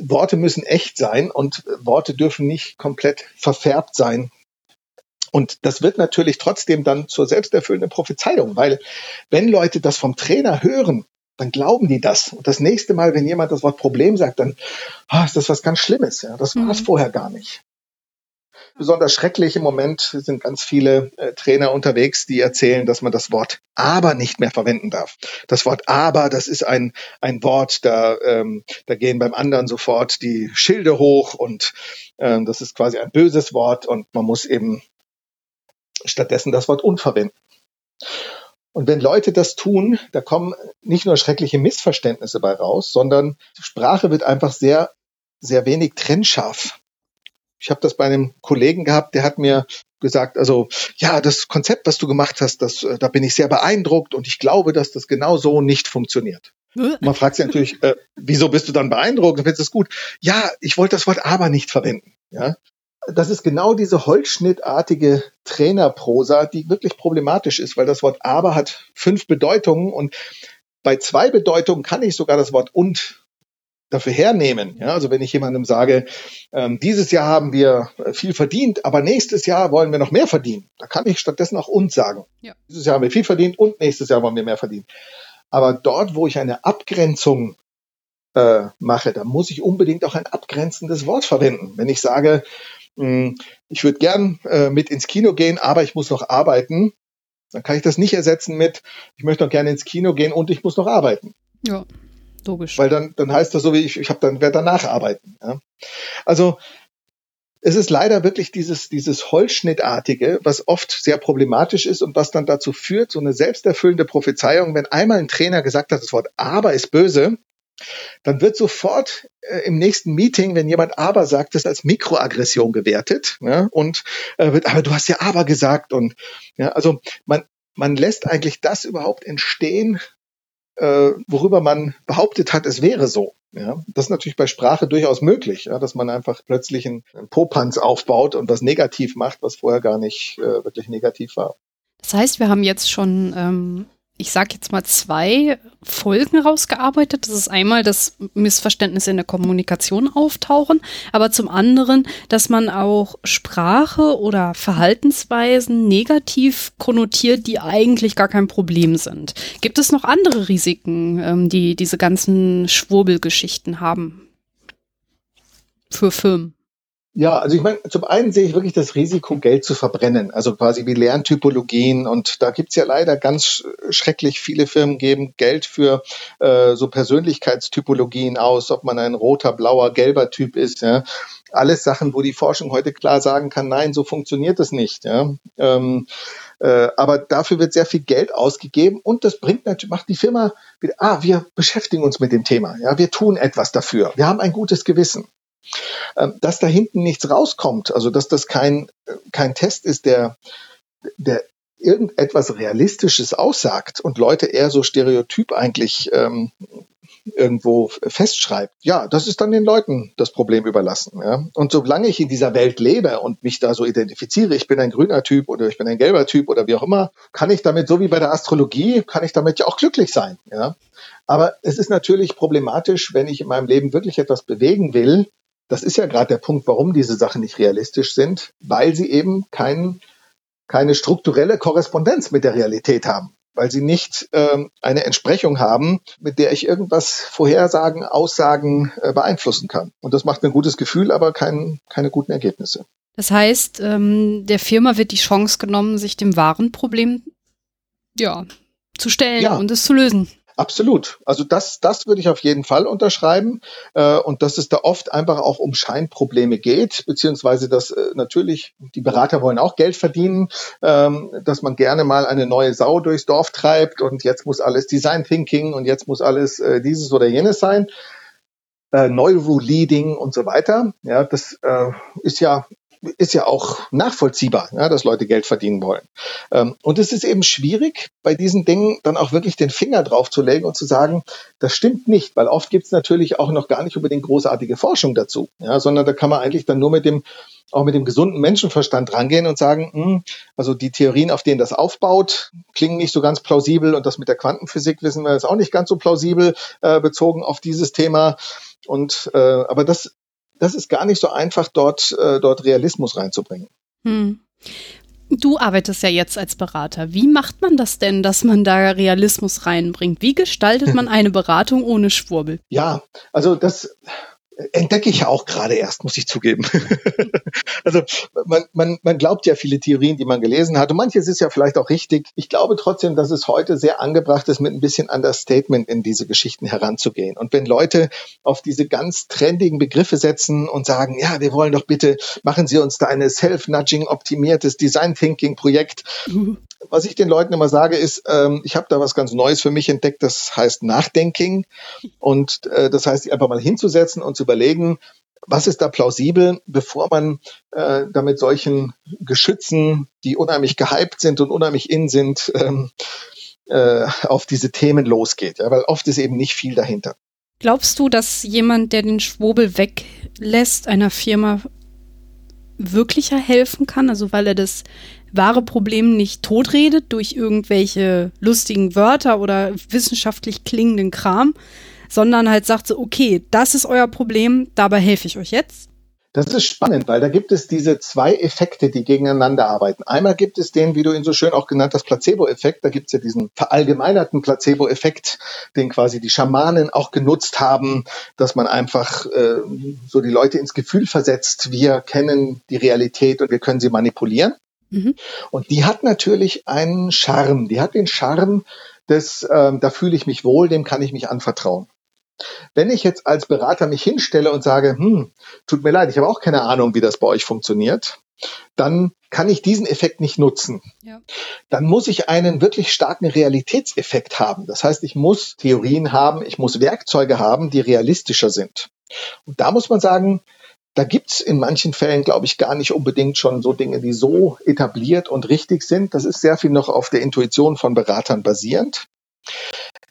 Worte müssen echt sein und Worte dürfen nicht komplett verfärbt sein und das wird natürlich trotzdem dann zur selbsterfüllenden Prophezeiung, weil wenn Leute das vom Trainer hören, dann glauben die das. Und das nächste Mal, wenn jemand das Wort Problem sagt, dann oh, ist das was ganz Schlimmes. Ja, das war es mhm. vorher gar nicht. Besonders schrecklich im Moment sind ganz viele äh, Trainer unterwegs, die erzählen, dass man das Wort aber nicht mehr verwenden darf. Das Wort aber, das ist ein, ein Wort, da, ähm, da gehen beim anderen sofort die Schilde hoch und ähm, das ist quasi ein böses Wort und man muss eben stattdessen das Wort unverwenden. Und wenn Leute das tun, da kommen nicht nur schreckliche Missverständnisse bei raus, sondern Sprache wird einfach sehr, sehr wenig trennscharf. Ich habe das bei einem Kollegen gehabt, der hat mir gesagt, also ja, das Konzept, was du gemacht hast, das, äh, da bin ich sehr beeindruckt und ich glaube, dass das genau so nicht funktioniert. man fragt sich natürlich, äh, wieso bist du dann beeindruckt? Findest du es gut? Ja, ich wollte das Wort aber nicht verwenden. Ja, das ist genau diese holzschnittartige Trainerprosa, die wirklich problematisch ist, weil das Wort aber hat fünf Bedeutungen und bei zwei Bedeutungen kann ich sogar das Wort und dafür hernehmen. Ja, also wenn ich jemandem sage, ähm, dieses Jahr haben wir viel verdient, aber nächstes Jahr wollen wir noch mehr verdienen, da kann ich stattdessen auch und sagen. Ja. Dieses Jahr haben wir viel verdient und nächstes Jahr wollen wir mehr verdienen. Aber dort, wo ich eine Abgrenzung äh, mache, da muss ich unbedingt auch ein abgrenzendes Wort verwenden. Wenn ich sage, ich würde gern äh, mit ins Kino gehen, aber ich muss noch arbeiten, dann kann ich das nicht ersetzen mit, ich möchte noch gerne ins Kino gehen und ich muss noch arbeiten. Ja, logisch. Weil dann, dann heißt das so wie ich, ich habe dann werde danach arbeiten. Ja? Also es ist leider wirklich dieses, dieses Holzschnittartige, was oft sehr problematisch ist und was dann dazu führt, so eine selbsterfüllende Prophezeiung, wenn einmal ein Trainer gesagt hat, das Wort aber ist böse, dann wird sofort äh, im nächsten Meeting, wenn jemand aber sagt, das als Mikroaggression gewertet. Ja, und äh, wird, aber du hast ja aber gesagt und ja, also man man lässt eigentlich das überhaupt entstehen, äh, worüber man behauptet hat, es wäre so. Ja, das ist natürlich bei Sprache durchaus möglich, ja, dass man einfach plötzlich einen, einen Popanz aufbaut und was negativ macht, was vorher gar nicht äh, wirklich negativ war. Das heißt, wir haben jetzt schon ähm, ich sage jetzt mal, zwei Folgen rausgearbeitet. Das ist einmal, dass Missverständnisse in der Kommunikation auftauchen, aber zum anderen, dass man auch Sprache oder Verhaltensweisen negativ konnotiert, die eigentlich gar kein Problem sind. Gibt es noch andere Risiken, ähm, die diese ganzen Schwurbelgeschichten haben für Firmen? Ja, also ich meine, zum einen sehe ich wirklich das Risiko, Geld zu verbrennen, also quasi wie Lerntypologien. Und da gibt's ja leider ganz schrecklich viele Firmen geben Geld für äh, so Persönlichkeitstypologien aus, ob man ein roter, blauer, gelber Typ ist. Ja. Alles Sachen, wo die Forschung heute klar sagen kann, nein, so funktioniert das nicht. Ja. Ähm, äh, aber dafür wird sehr viel Geld ausgegeben und das bringt natürlich, macht die Firma wieder, ah, wir beschäftigen uns mit dem Thema, ja, wir tun etwas dafür, wir haben ein gutes Gewissen. Ähm, dass da hinten nichts rauskommt, also dass das kein, kein Test ist, der, der irgendetwas Realistisches aussagt und Leute eher so stereotyp eigentlich ähm, irgendwo festschreibt, ja, das ist dann den Leuten das Problem überlassen. Ja? Und solange ich in dieser Welt lebe und mich da so identifiziere, ich bin ein grüner Typ oder ich bin ein gelber Typ oder wie auch immer, kann ich damit, so wie bei der Astrologie, kann ich damit ja auch glücklich sein. Ja? Aber es ist natürlich problematisch, wenn ich in meinem Leben wirklich etwas bewegen will, das ist ja gerade der Punkt, warum diese Sachen nicht realistisch sind, weil sie eben kein, keine strukturelle Korrespondenz mit der Realität haben, weil sie nicht ähm, eine Entsprechung haben, mit der ich irgendwas vorhersagen, aussagen, äh, beeinflussen kann. Und das macht ein gutes Gefühl, aber kein, keine guten Ergebnisse. Das heißt, ähm, der Firma wird die Chance genommen, sich dem wahren Problem ja, zu stellen ja. und es zu lösen. Absolut. Also das, das würde ich auf jeden Fall unterschreiben. Äh, und dass es da oft einfach auch um Scheinprobleme geht, beziehungsweise dass äh, natürlich die Berater wollen auch Geld verdienen, ähm, dass man gerne mal eine neue Sau durchs Dorf treibt und jetzt muss alles Design Thinking und jetzt muss alles äh, dieses oder jenes sein. Äh, Neuro-Leading und so weiter. Ja, das äh, ist ja ist ja auch nachvollziehbar, ja, dass Leute Geld verdienen wollen. Ähm, und es ist eben schwierig, bei diesen Dingen dann auch wirklich den Finger drauf zu legen und zu sagen, das stimmt nicht, weil oft gibt es natürlich auch noch gar nicht unbedingt großartige Forschung dazu, ja, sondern da kann man eigentlich dann nur mit dem auch mit dem gesunden Menschenverstand rangehen und sagen, mh, hm, also die Theorien, auf denen das aufbaut, klingen nicht so ganz plausibel und das mit der Quantenphysik wissen wir ist auch nicht ganz so plausibel äh, bezogen auf dieses Thema. Und äh, aber das das ist gar nicht so einfach, dort, äh, dort Realismus reinzubringen. Hm. Du arbeitest ja jetzt als Berater. Wie macht man das denn, dass man da Realismus reinbringt? Wie gestaltet man eine Beratung ohne Schwurbel? Ja, also das, entdecke ich ja auch gerade erst, muss ich zugeben. also man, man, man glaubt ja viele Theorien, die man gelesen hat und manches ist ja vielleicht auch richtig. Ich glaube trotzdem, dass es heute sehr angebracht ist, mit ein bisschen Understatement in diese Geschichten heranzugehen. Und wenn Leute auf diese ganz trendigen Begriffe setzen und sagen, ja, wir wollen doch bitte, machen Sie uns da eine Self-Nudging optimiertes Design Thinking Projekt, mhm was ich den Leuten immer sage, ist, ähm, ich habe da was ganz Neues für mich entdeckt, das heißt Nachdenking. Und äh, das heißt, einfach mal hinzusetzen und zu überlegen, was ist da plausibel, bevor man äh, damit solchen Geschützen, die unheimlich gehypt sind und unheimlich in sind, ähm, äh, auf diese Themen losgeht. Ja, weil oft ist eben nicht viel dahinter. Glaubst du, dass jemand, der den Schwurbel weglässt, einer Firma wirklicher helfen kann? Also weil er das wahre Problem nicht totredet durch irgendwelche lustigen Wörter oder wissenschaftlich klingenden Kram, sondern halt sagt so, okay, das ist euer Problem, dabei helfe ich euch jetzt. Das ist spannend, weil da gibt es diese zwei Effekte, die gegeneinander arbeiten. Einmal gibt es den, wie du ihn so schön auch genannt hast, Placebo-Effekt. Da gibt es ja diesen verallgemeinerten Placebo-Effekt, den quasi die Schamanen auch genutzt haben, dass man einfach äh, so die Leute ins Gefühl versetzt, wir kennen die Realität und wir können sie manipulieren. Mhm. Und die hat natürlich einen Charme. Die hat den Charme des, ähm, da fühle ich mich wohl, dem kann ich mich anvertrauen. Wenn ich jetzt als Berater mich hinstelle und sage, hm, tut mir leid, ich habe auch keine Ahnung, wie das bei euch funktioniert, dann kann ich diesen Effekt nicht nutzen. Ja. Dann muss ich einen wirklich starken Realitätseffekt haben. Das heißt, ich muss Theorien haben, ich muss Werkzeuge haben, die realistischer sind. Und da muss man sagen, da gibt's in manchen Fällen, glaube ich, gar nicht unbedingt schon so Dinge, die so etabliert und richtig sind. Das ist sehr viel noch auf der Intuition von Beratern basierend.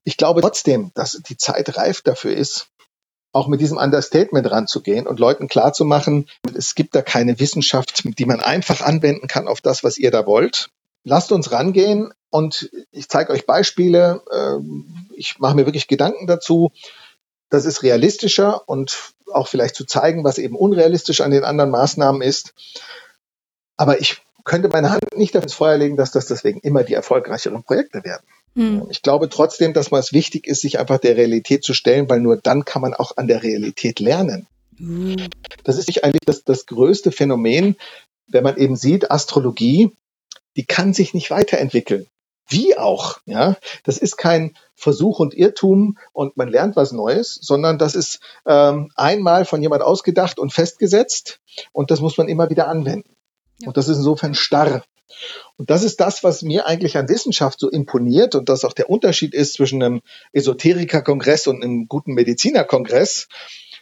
Ich glaube trotzdem, dass die Zeit reif dafür ist, auch mit diesem Understatement ranzugehen und Leuten klarzumachen, es gibt da keine Wissenschaft, die man einfach anwenden kann auf das, was ihr da wollt. Lasst uns rangehen und ich zeige euch Beispiele. Ähm, ich mache mir wirklich Gedanken dazu. Das ist realistischer und auch vielleicht zu zeigen, was eben unrealistisch an den anderen Maßnahmen ist. Aber ich könnte meine Hand nicht ins Feuer legen, dass das deswegen immer die erfolgreicheren Projekte werden. Mhm. Ich glaube trotzdem, dass man es wichtig ist, sich einfach der Realität zu stellen, weil nur dann kann man auch an der Realität lernen. Mhm. Das ist eigentlich das, das größte Phänomen, wenn man eben sieht, Astrologie, die kann sich nicht weiterentwickeln. Wie auch, ja. Das ist kein Versuch und Irrtum und man lernt was Neues, sondern das ist ähm, einmal von jemand ausgedacht und festgesetzt und das muss man immer wieder anwenden. Ja. Und das ist insofern starr. Und das ist das, was mir eigentlich an Wissenschaft so imponiert und das auch der Unterschied ist zwischen einem Esoterikerkongress und einem guten Medizinerkongress,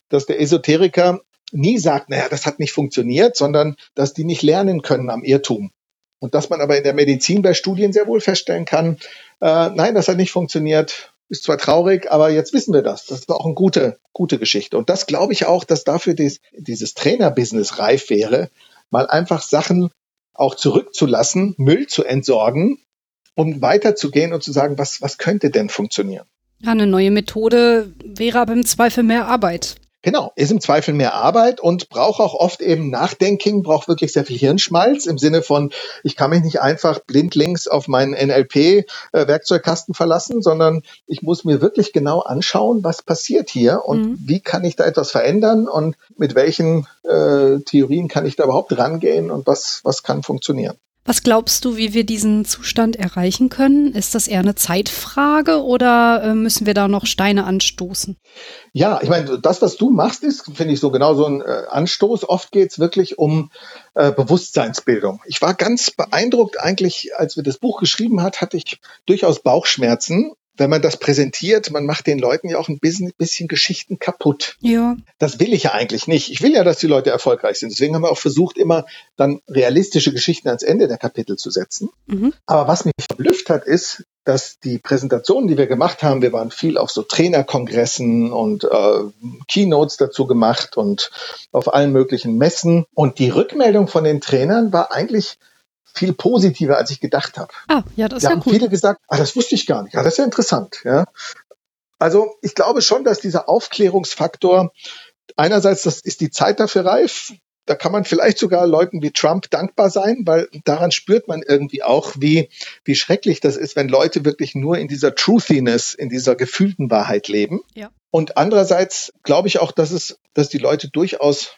dass der Esoteriker nie sagt, naja, das hat nicht funktioniert, sondern dass die nicht lernen können am Irrtum. Und dass man aber in der Medizin bei Studien sehr wohl feststellen kann, äh, nein, das hat nicht funktioniert, ist zwar traurig, aber jetzt wissen wir das. Das war auch eine gute, gute Geschichte. Und das glaube ich auch, dass dafür dies, dieses Trainerbusiness reif wäre, mal einfach Sachen auch zurückzulassen, Müll zu entsorgen, um weiterzugehen und zu sagen, was, was könnte denn funktionieren? Ja, eine neue Methode wäre aber im Zweifel mehr Arbeit. Genau, ist im Zweifel mehr Arbeit und braucht auch oft eben Nachdenken, braucht wirklich sehr viel Hirnschmalz im Sinne von, ich kann mich nicht einfach blindlings auf meinen NLP-Werkzeugkasten verlassen, sondern ich muss mir wirklich genau anschauen, was passiert hier und mhm. wie kann ich da etwas verändern und mit welchen äh, Theorien kann ich da überhaupt rangehen und was, was kann funktionieren. Was glaubst du, wie wir diesen Zustand erreichen können? Ist das eher eine Zeitfrage oder äh, müssen wir da noch Steine anstoßen? Ja, ich meine, das, was du machst, ist, finde ich, so genau so ein äh, Anstoß. Oft geht es wirklich um äh, Bewusstseinsbildung. Ich war ganz beeindruckt eigentlich, als wir das Buch geschrieben hat, hatte ich durchaus Bauchschmerzen, wenn man das präsentiert, man macht den Leuten ja auch ein bisschen, bisschen Geschichten kaputt. Ja. Das will ich ja eigentlich nicht. Ich will ja, dass die Leute erfolgreich sind. Deswegen haben wir auch versucht, immer dann realistische Geschichten ans Ende der Kapitel zu setzen. Mhm. Aber was mich verblüfft hat, ist, dass die Präsentationen, die wir gemacht haben, wir waren viel auf so Trainerkongressen und äh, Keynotes dazu gemacht und auf allen möglichen Messen. Und die Rückmeldung von den Trainern war eigentlich viel positiver, als ich gedacht habe. Ah, ja, das ist da ja haben cool. viele gesagt, ah, das wusste ich gar nicht. Ja, das ist ja interessant. Ja. Also ich glaube schon, dass dieser Aufklärungsfaktor einerseits, das ist die Zeit dafür reif. Da kann man vielleicht sogar Leuten wie Trump dankbar sein, weil daran spürt man irgendwie auch, wie, wie schrecklich das ist, wenn Leute wirklich nur in dieser Truthiness, in dieser gefühlten Wahrheit leben. Ja. Und andererseits glaube ich auch, dass es, dass die Leute durchaus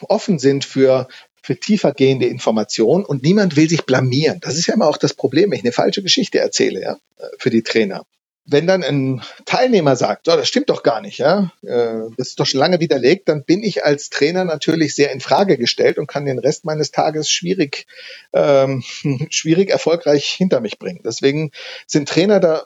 offen sind für, für tiefer gehende Informationen und niemand will sich blamieren. Das ist ja immer auch das Problem, wenn ich eine falsche Geschichte erzähle, ja, für die Trainer. Wenn dann ein Teilnehmer sagt, oh, das stimmt doch gar nicht, ja, äh, das ist doch schon lange widerlegt, dann bin ich als Trainer natürlich sehr in Frage gestellt und kann den Rest meines Tages schwierig, ähm, schwierig erfolgreich hinter mich bringen. Deswegen sind Trainer da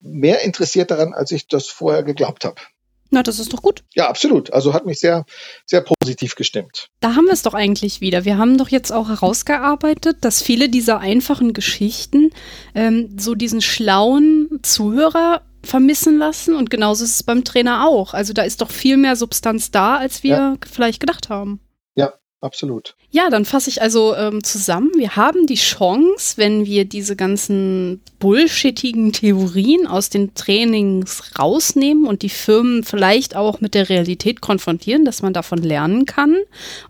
mehr interessiert daran, als ich das vorher geglaubt habe. Na, das ist doch gut. Ja, absolut. Also hat mich sehr, sehr positiv gestimmt. Da haben wir es doch eigentlich wieder. Wir haben doch jetzt auch herausgearbeitet, dass viele dieser einfachen Geschichten ähm, so diesen schlauen Zuhörer vermissen lassen und genauso ist es beim Trainer auch. Also da ist doch viel mehr Substanz da, als wir ja. vielleicht gedacht haben. Absolut. Ja, dann fasse ich also ähm, zusammen. Wir haben die Chance, wenn wir diese ganzen bullshittigen Theorien aus den Trainings rausnehmen und die Firmen vielleicht auch mit der Realität konfrontieren, dass man davon lernen kann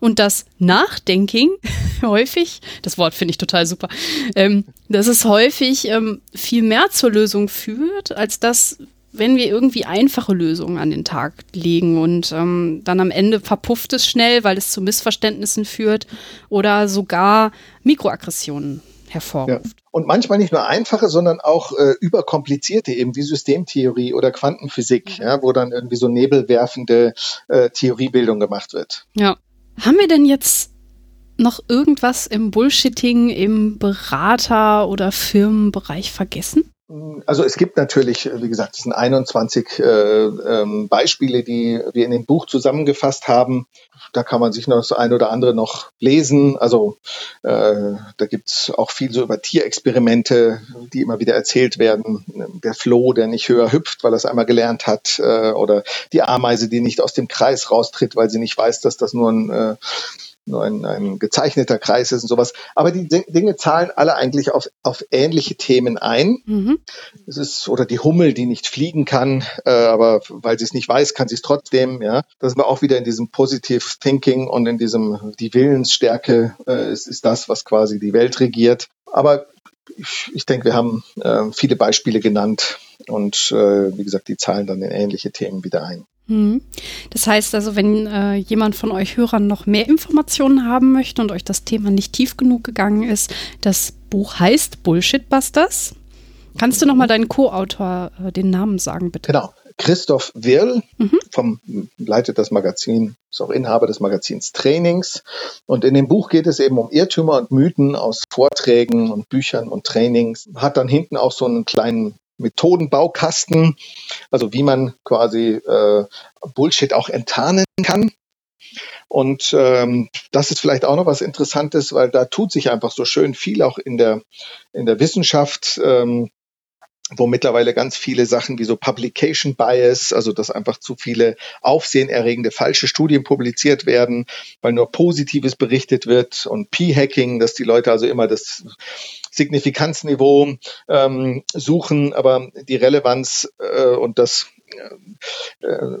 und das Nachdenking häufig, das Wort finde ich total super, ähm, dass es häufig ähm, viel mehr zur Lösung führt, als das wenn wir irgendwie einfache Lösungen an den Tag legen und ähm, dann am Ende verpufft es schnell, weil es zu Missverständnissen führt oder sogar Mikroaggressionen hervorruft. Ja. Und manchmal nicht nur einfache, sondern auch äh, überkomplizierte, eben wie Systemtheorie oder Quantenphysik, mhm. ja, wo dann irgendwie so nebelwerfende äh, Theoriebildung gemacht wird. Ja. Haben wir denn jetzt noch irgendwas im Bullshitting im Berater- oder Firmenbereich vergessen? Also es gibt natürlich, wie gesagt, es sind 21 äh, ähm, Beispiele, die wir in dem Buch zusammengefasst haben. Da kann man sich noch das ein oder andere noch lesen. Also äh, da gibt's auch viel so über Tierexperimente, die immer wieder erzählt werden. Der Floh, der nicht höher hüpft, weil er es einmal gelernt hat, äh, oder die Ameise, die nicht aus dem Kreis raustritt, weil sie nicht weiß, dass das nur ein äh, nur ein, ein gezeichneter Kreis ist und sowas. Aber die Dinge zahlen alle eigentlich auf, auf ähnliche Themen ein. Mhm. Es ist, oder die Hummel, die nicht fliegen kann, äh, aber weil sie es nicht weiß, kann sie es trotzdem, ja. Das ist auch wieder in diesem Positive Thinking und in diesem, die Willensstärke äh, ist, ist das, was quasi die Welt regiert. Aber ich, ich denke, wir haben äh, viele Beispiele genannt und äh, wie gesagt, die zahlen dann in ähnliche Themen wieder ein. Hm. Das heißt also, wenn äh, jemand von euch Hörern noch mehr Informationen haben möchte und euch das Thema nicht tief genug gegangen ist, das Buch heißt Bullshit Busters. Kannst du noch mal deinen Co-Autor äh, den Namen sagen, bitte? Genau. Christoph Wirl mhm. vom leitet das Magazin, ist auch Inhaber des Magazins Trainings. Und in dem Buch geht es eben um Irrtümer und Mythen aus Vorträgen und Büchern und Trainings. Hat dann hinten auch so einen kleinen Methodenbaukasten, also wie man quasi äh, Bullshit auch enttarnen kann. Und ähm, das ist vielleicht auch noch was Interessantes, weil da tut sich einfach so schön viel auch in der in der Wissenschaft. Ähm, wo mittlerweile ganz viele Sachen wie so Publication Bias, also dass einfach zu viele aufsehenerregende falsche Studien publiziert werden, weil nur Positives berichtet wird und P-Hacking, dass die Leute also immer das Signifikanzniveau ähm, suchen, aber die Relevanz äh, und das äh,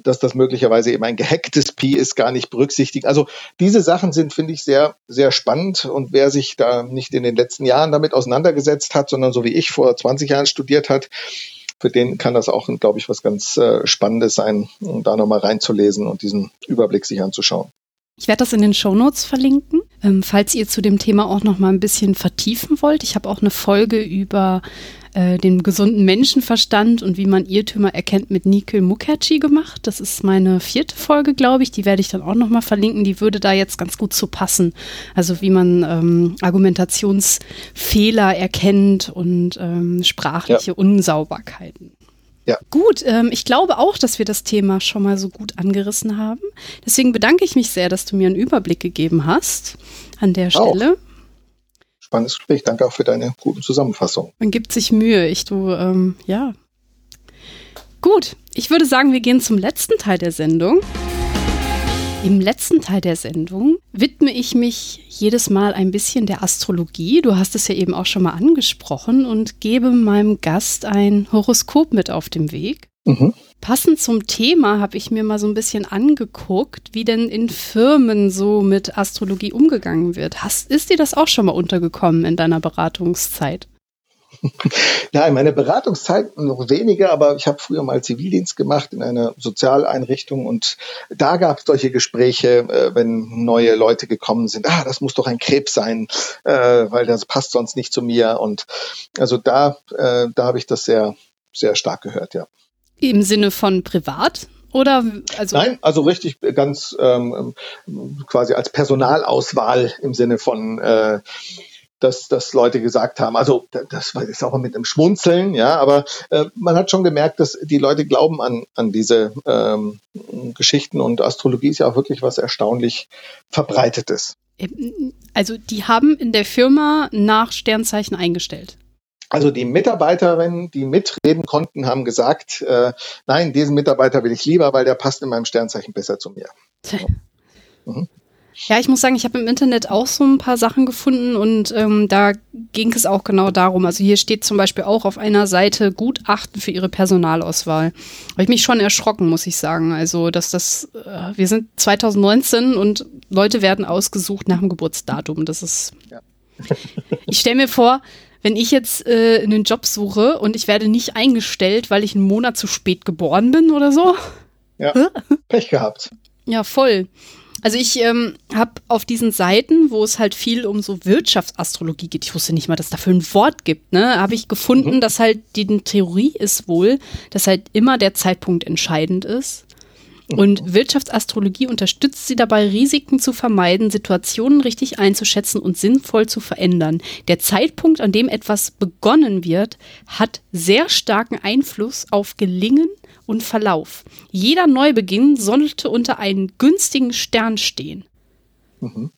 dass das möglicherweise eben ein gehacktes Pi ist, gar nicht berücksichtigt. Also diese Sachen sind, finde ich, sehr, sehr spannend. Und wer sich da nicht in den letzten Jahren damit auseinandergesetzt hat, sondern so wie ich vor 20 Jahren studiert hat, für den kann das auch, glaube ich, was ganz äh, Spannendes sein, um da nochmal reinzulesen und diesen Überblick sich anzuschauen. Ich werde das in den Show Notes verlinken, ähm, falls ihr zu dem Thema auch noch mal ein bisschen vertiefen wollt. Ich habe auch eine Folge über äh, den gesunden Menschenverstand und wie man Irrtümer erkennt mit Nikhil Mukherjee gemacht. Das ist meine vierte Folge, glaube ich. Die werde ich dann auch nochmal verlinken. Die würde da jetzt ganz gut zu passen. Also wie man ähm, Argumentationsfehler erkennt und ähm, sprachliche ja. Unsauberkeiten. Ja. Gut, ähm, ich glaube auch, dass wir das Thema schon mal so gut angerissen haben. Deswegen bedanke ich mich sehr, dass du mir einen Überblick gegeben hast an der Stelle. Auch. Spannendes Gespräch. Danke auch für deine guten Zusammenfassungen. Man gibt sich Mühe. Ich du, ähm, ja. Gut, ich würde sagen, wir gehen zum letzten Teil der Sendung. Im letzten Teil der Sendung widme ich mich jedes Mal ein bisschen der Astrologie. Du hast es ja eben auch schon mal angesprochen und gebe meinem Gast ein Horoskop mit auf dem Weg. Mhm. Passend zum Thema habe ich mir mal so ein bisschen angeguckt, wie denn in Firmen so mit Astrologie umgegangen wird. Hast, ist dir das auch schon mal untergekommen in deiner Beratungszeit? Ja, in meiner Beratungszeit noch weniger, aber ich habe früher mal Zivildienst gemacht in einer Sozialeinrichtung und da gab es solche Gespräche, äh, wenn neue Leute gekommen sind. Ah, das muss doch ein Krebs sein, äh, weil das passt sonst nicht zu mir. Und also da, äh, da habe ich das sehr, sehr stark gehört, ja. Im Sinne von privat? Oder also Nein, also richtig ganz ähm, quasi als Personalauswahl im Sinne von äh, dass, dass Leute gesagt haben, also das ist auch mit einem Schmunzeln, ja, aber äh, man hat schon gemerkt, dass die Leute glauben an, an diese ähm, Geschichten und Astrologie ist ja auch wirklich was erstaunlich Verbreitetes. Also die haben in der Firma nach Sternzeichen eingestellt. Also die Mitarbeiterinnen, die mitreden konnten, haben gesagt, äh, nein, diesen Mitarbeiter will ich lieber, weil der passt in meinem Sternzeichen besser zu mir. Mhm. Ja, ich muss sagen, ich habe im Internet auch so ein paar Sachen gefunden und ähm, da ging es auch genau darum. Also hier steht zum Beispiel auch auf einer Seite Gutachten für ihre Personalauswahl. Habe ich mich schon erschrocken, muss ich sagen. Also, dass das, äh, wir sind 2019 und Leute werden ausgesucht nach dem Geburtsdatum. Das ist. Ja. ich stelle mir vor, wenn ich jetzt äh, einen Job suche und ich werde nicht eingestellt, weil ich einen Monat zu spät geboren bin oder so. Ja, Pech gehabt. Ja, voll. Also ich ähm, habe auf diesen Seiten, wo es halt viel um so Wirtschaftsastrologie geht, ich wusste nicht mal, dass es dafür ein Wort gibt, ne, habe ich gefunden, mhm. dass halt die Theorie ist wohl, dass halt immer der Zeitpunkt entscheidend ist. Und. Wirtschaftsastrologie unterstützt sie dabei, Risiken zu vermeiden, Situationen richtig einzuschätzen und sinnvoll zu verändern. Der Zeitpunkt, an dem etwas begonnen wird, hat sehr starken Einfluss auf Gelingen und Verlauf. Jeder Neubeginn sollte unter einem günstigen Stern stehen. Mhm.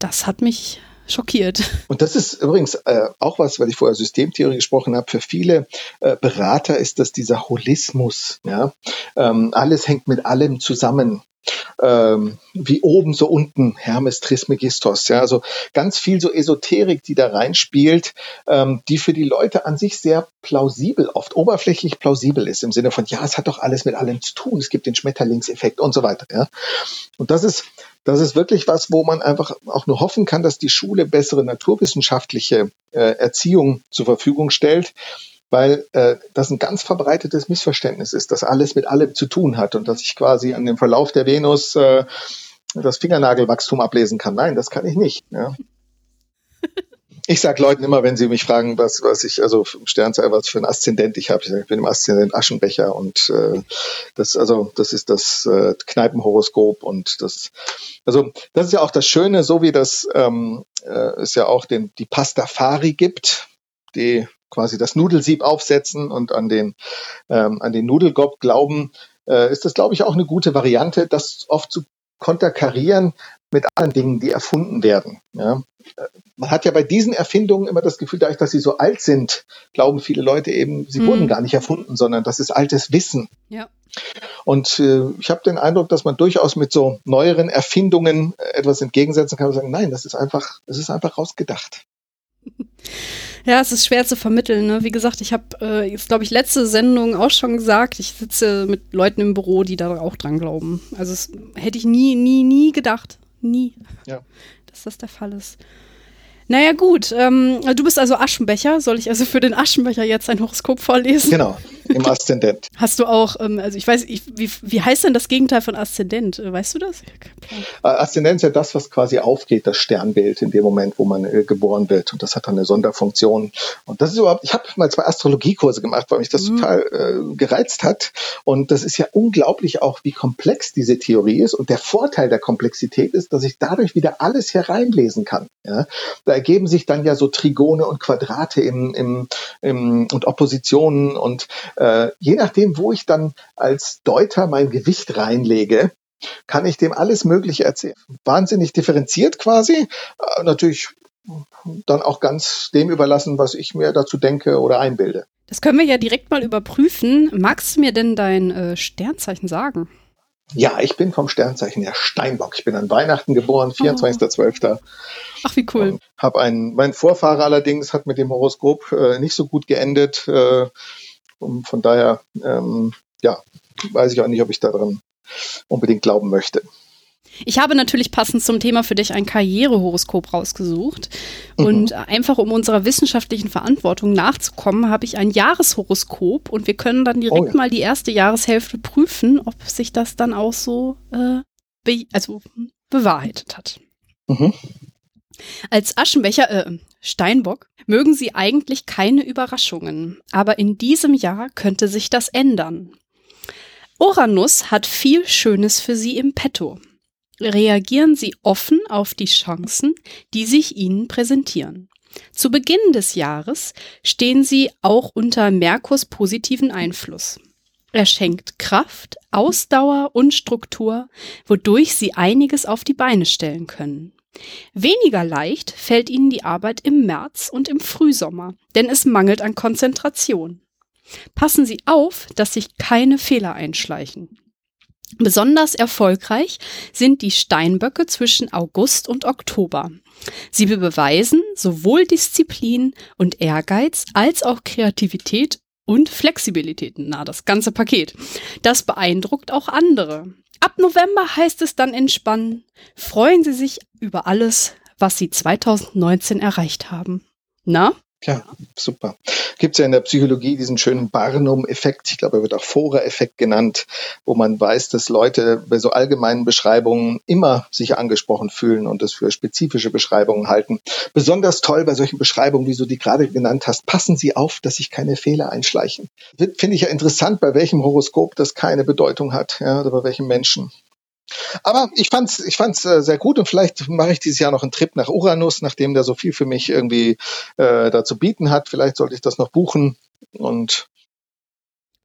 Das hat mich schockiert. Und das ist übrigens äh, auch was, weil ich vorher Systemtheorie gesprochen habe. Für viele äh, Berater ist das dieser Holismus. Ja? Ähm, alles hängt mit allem zusammen ähm, wie oben, so unten, Hermes Trismegistos. Ja, also ganz viel so Esoterik, die da reinspielt, ähm, die für die Leute an sich sehr plausibel, oft oberflächlich plausibel ist, im Sinne von, ja, es hat doch alles mit allem zu tun, es gibt den Schmetterlingseffekt und so weiter. Ja. Und das ist, das ist wirklich was, wo man einfach auch nur hoffen kann, dass die Schule bessere naturwissenschaftliche äh, Erziehung zur Verfügung stellt weil äh, das ein ganz verbreitetes Missverständnis ist, dass alles mit allem zu tun hat und dass ich quasi an dem Verlauf der Venus äh, das Fingernagelwachstum ablesen kann. Nein, das kann ich nicht. Ja. Ich sage Leuten immer, wenn sie mich fragen, was, was ich, also Sternzeichen, was für ein Aszendent ich habe, ich, sag, ich bin im Aszendent Aschenbecher und äh, das, also das ist das äh, Kneipenhoroskop und das, also das ist ja auch das Schöne, so wie das ähm, äh, es ja auch den die Pastafari gibt, die quasi das Nudelsieb aufsetzen und an den, ähm, an den Nudelgott glauben, äh, ist das, glaube ich, auch eine gute Variante, das oft zu konterkarieren mit anderen Dingen, die erfunden werden. Ja. Äh, man hat ja bei diesen Erfindungen immer das Gefühl, dadurch, dass sie so alt sind, glauben viele Leute eben, sie mhm. wurden gar nicht erfunden, sondern das ist altes Wissen. Ja. Und äh, ich habe den Eindruck, dass man durchaus mit so neueren Erfindungen etwas entgegensetzen kann und sagen, nein, das ist einfach, es ist einfach rausgedacht. Ja, es ist schwer zu vermitteln. Ne? Wie gesagt, ich habe äh, jetzt, glaube ich, letzte Sendung auch schon gesagt, ich sitze mit Leuten im Büro, die da auch dran glauben. Also das hätte ich nie, nie, nie gedacht. Nie. Ja. Dass das der Fall ist. Naja, gut. Ähm, du bist also Aschenbecher. Soll ich also für den Aschenbecher jetzt ein Horoskop vorlesen? Genau. Im Aszendent. Hast du auch, ähm, also ich weiß, ich, wie, wie heißt denn das Gegenteil von Aszendent? Weißt du das? Äh, Aszendent ist ja das, was quasi aufgeht, das Sternbild in dem Moment, wo man äh, geboren wird. Und das hat dann eine Sonderfunktion. Und das ist überhaupt, ich habe mal zwei Astrologiekurse gemacht, weil mich das mhm. total äh, gereizt hat. Und das ist ja unglaublich auch, wie komplex diese Theorie ist. Und der Vorteil der Komplexität ist, dass ich dadurch wieder alles hereinlesen kann. Ja? Da ergeben sich dann ja so Trigone und Quadrate im, im, im, und Oppositionen. Und äh, je nachdem, wo ich dann als Deuter mein Gewicht reinlege, kann ich dem alles Mögliche erzählen. Wahnsinnig differenziert quasi. Äh, natürlich dann auch ganz dem überlassen, was ich mir dazu denke oder einbilde. Das können wir ja direkt mal überprüfen. Magst du mir denn dein äh, Sternzeichen sagen? Ja, ich bin vom Sternzeichen her Steinbock. Ich bin an Weihnachten geboren, 24.12. Ach, wie cool. Hab einen, mein Vorfahrer allerdings hat mit dem Horoskop äh, nicht so gut geendet. Äh, von daher, ähm, ja, weiß ich auch nicht, ob ich daran unbedingt glauben möchte. Ich habe natürlich passend zum Thema für dich ein Karrierehoroskop rausgesucht. Mhm. Und einfach um unserer wissenschaftlichen Verantwortung nachzukommen, habe ich ein Jahreshoroskop und wir können dann direkt oh ja. mal die erste Jahreshälfte prüfen, ob sich das dann auch so äh, be also bewahrheitet hat. Mhm. Als Aschenbecher, äh, Steinbock, mögen Sie eigentlich keine Überraschungen, aber in diesem Jahr könnte sich das ändern. Uranus hat viel Schönes für Sie im Petto reagieren Sie offen auf die Chancen, die sich Ihnen präsentieren. Zu Beginn des Jahres stehen Sie auch unter Merkurs positiven Einfluss. Er schenkt Kraft, Ausdauer und Struktur, wodurch Sie einiges auf die Beine stellen können. Weniger leicht fällt Ihnen die Arbeit im März und im Frühsommer, denn es mangelt an Konzentration. Passen Sie auf, dass sich keine Fehler einschleichen. Besonders erfolgreich sind die Steinböcke zwischen August und Oktober. Sie beweisen sowohl Disziplin und Ehrgeiz als auch Kreativität und Flexibilität. Na, das ganze Paket. Das beeindruckt auch andere. Ab November heißt es dann entspannen. Freuen Sie sich über alles, was Sie 2019 erreicht haben. Na? Ja, super. Gibt es ja in der Psychologie diesen schönen Barnum-Effekt, ich glaube, er wird auch Forer-Effekt genannt, wo man weiß, dass Leute bei so allgemeinen Beschreibungen immer sich angesprochen fühlen und das für spezifische Beschreibungen halten. Besonders toll bei solchen Beschreibungen, wie du die gerade genannt hast, passen sie auf, dass sich keine Fehler einschleichen. Finde ich ja interessant, bei welchem Horoskop das keine Bedeutung hat, ja, oder bei welchem Menschen. Aber ich fand's, ich fand's äh, sehr gut und vielleicht mache ich dieses Jahr noch einen Trip nach Uranus, nachdem der so viel für mich irgendwie äh, da zu bieten hat. Vielleicht sollte ich das noch buchen und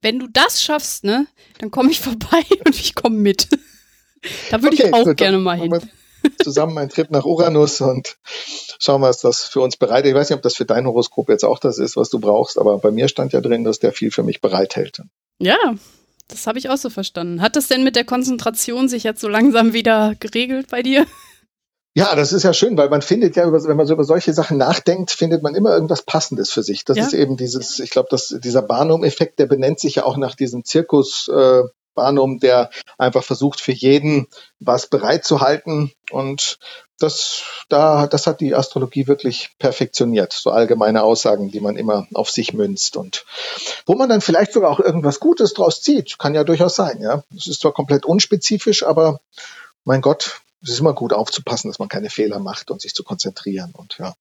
wenn du das schaffst, ne, dann komme ich vorbei und ich komme mit. da würde okay, ich auch gut, gerne mal hin. Zusammen einen Trip nach Uranus und schauen, was das für uns bereitet. Ich weiß nicht, ob das für dein Horoskop jetzt auch das ist, was du brauchst, aber bei mir stand ja drin, dass der viel für mich bereithält. Ja, das habe ich auch so verstanden. Hat das denn mit der Konzentration sich jetzt so langsam wieder geregelt bei dir? Ja, das ist ja schön, weil man findet ja, wenn man so über solche Sachen nachdenkt, findet man immer irgendwas Passendes für sich. Das ja. ist eben dieses, ich glaube, dieser Barnum-Effekt, der benennt sich ja auch nach diesem Zirkus äh, Barnum, der einfach versucht, für jeden was bereitzuhalten. Und das, da, das hat die Astrologie wirklich perfektioniert. So allgemeine Aussagen, die man immer auf sich münzt und wo man dann vielleicht sogar auch irgendwas Gutes draus zieht. Kann ja durchaus sein, ja. Es ist zwar komplett unspezifisch, aber mein Gott, es ist immer gut aufzupassen, dass man keine Fehler macht und sich zu konzentrieren und ja.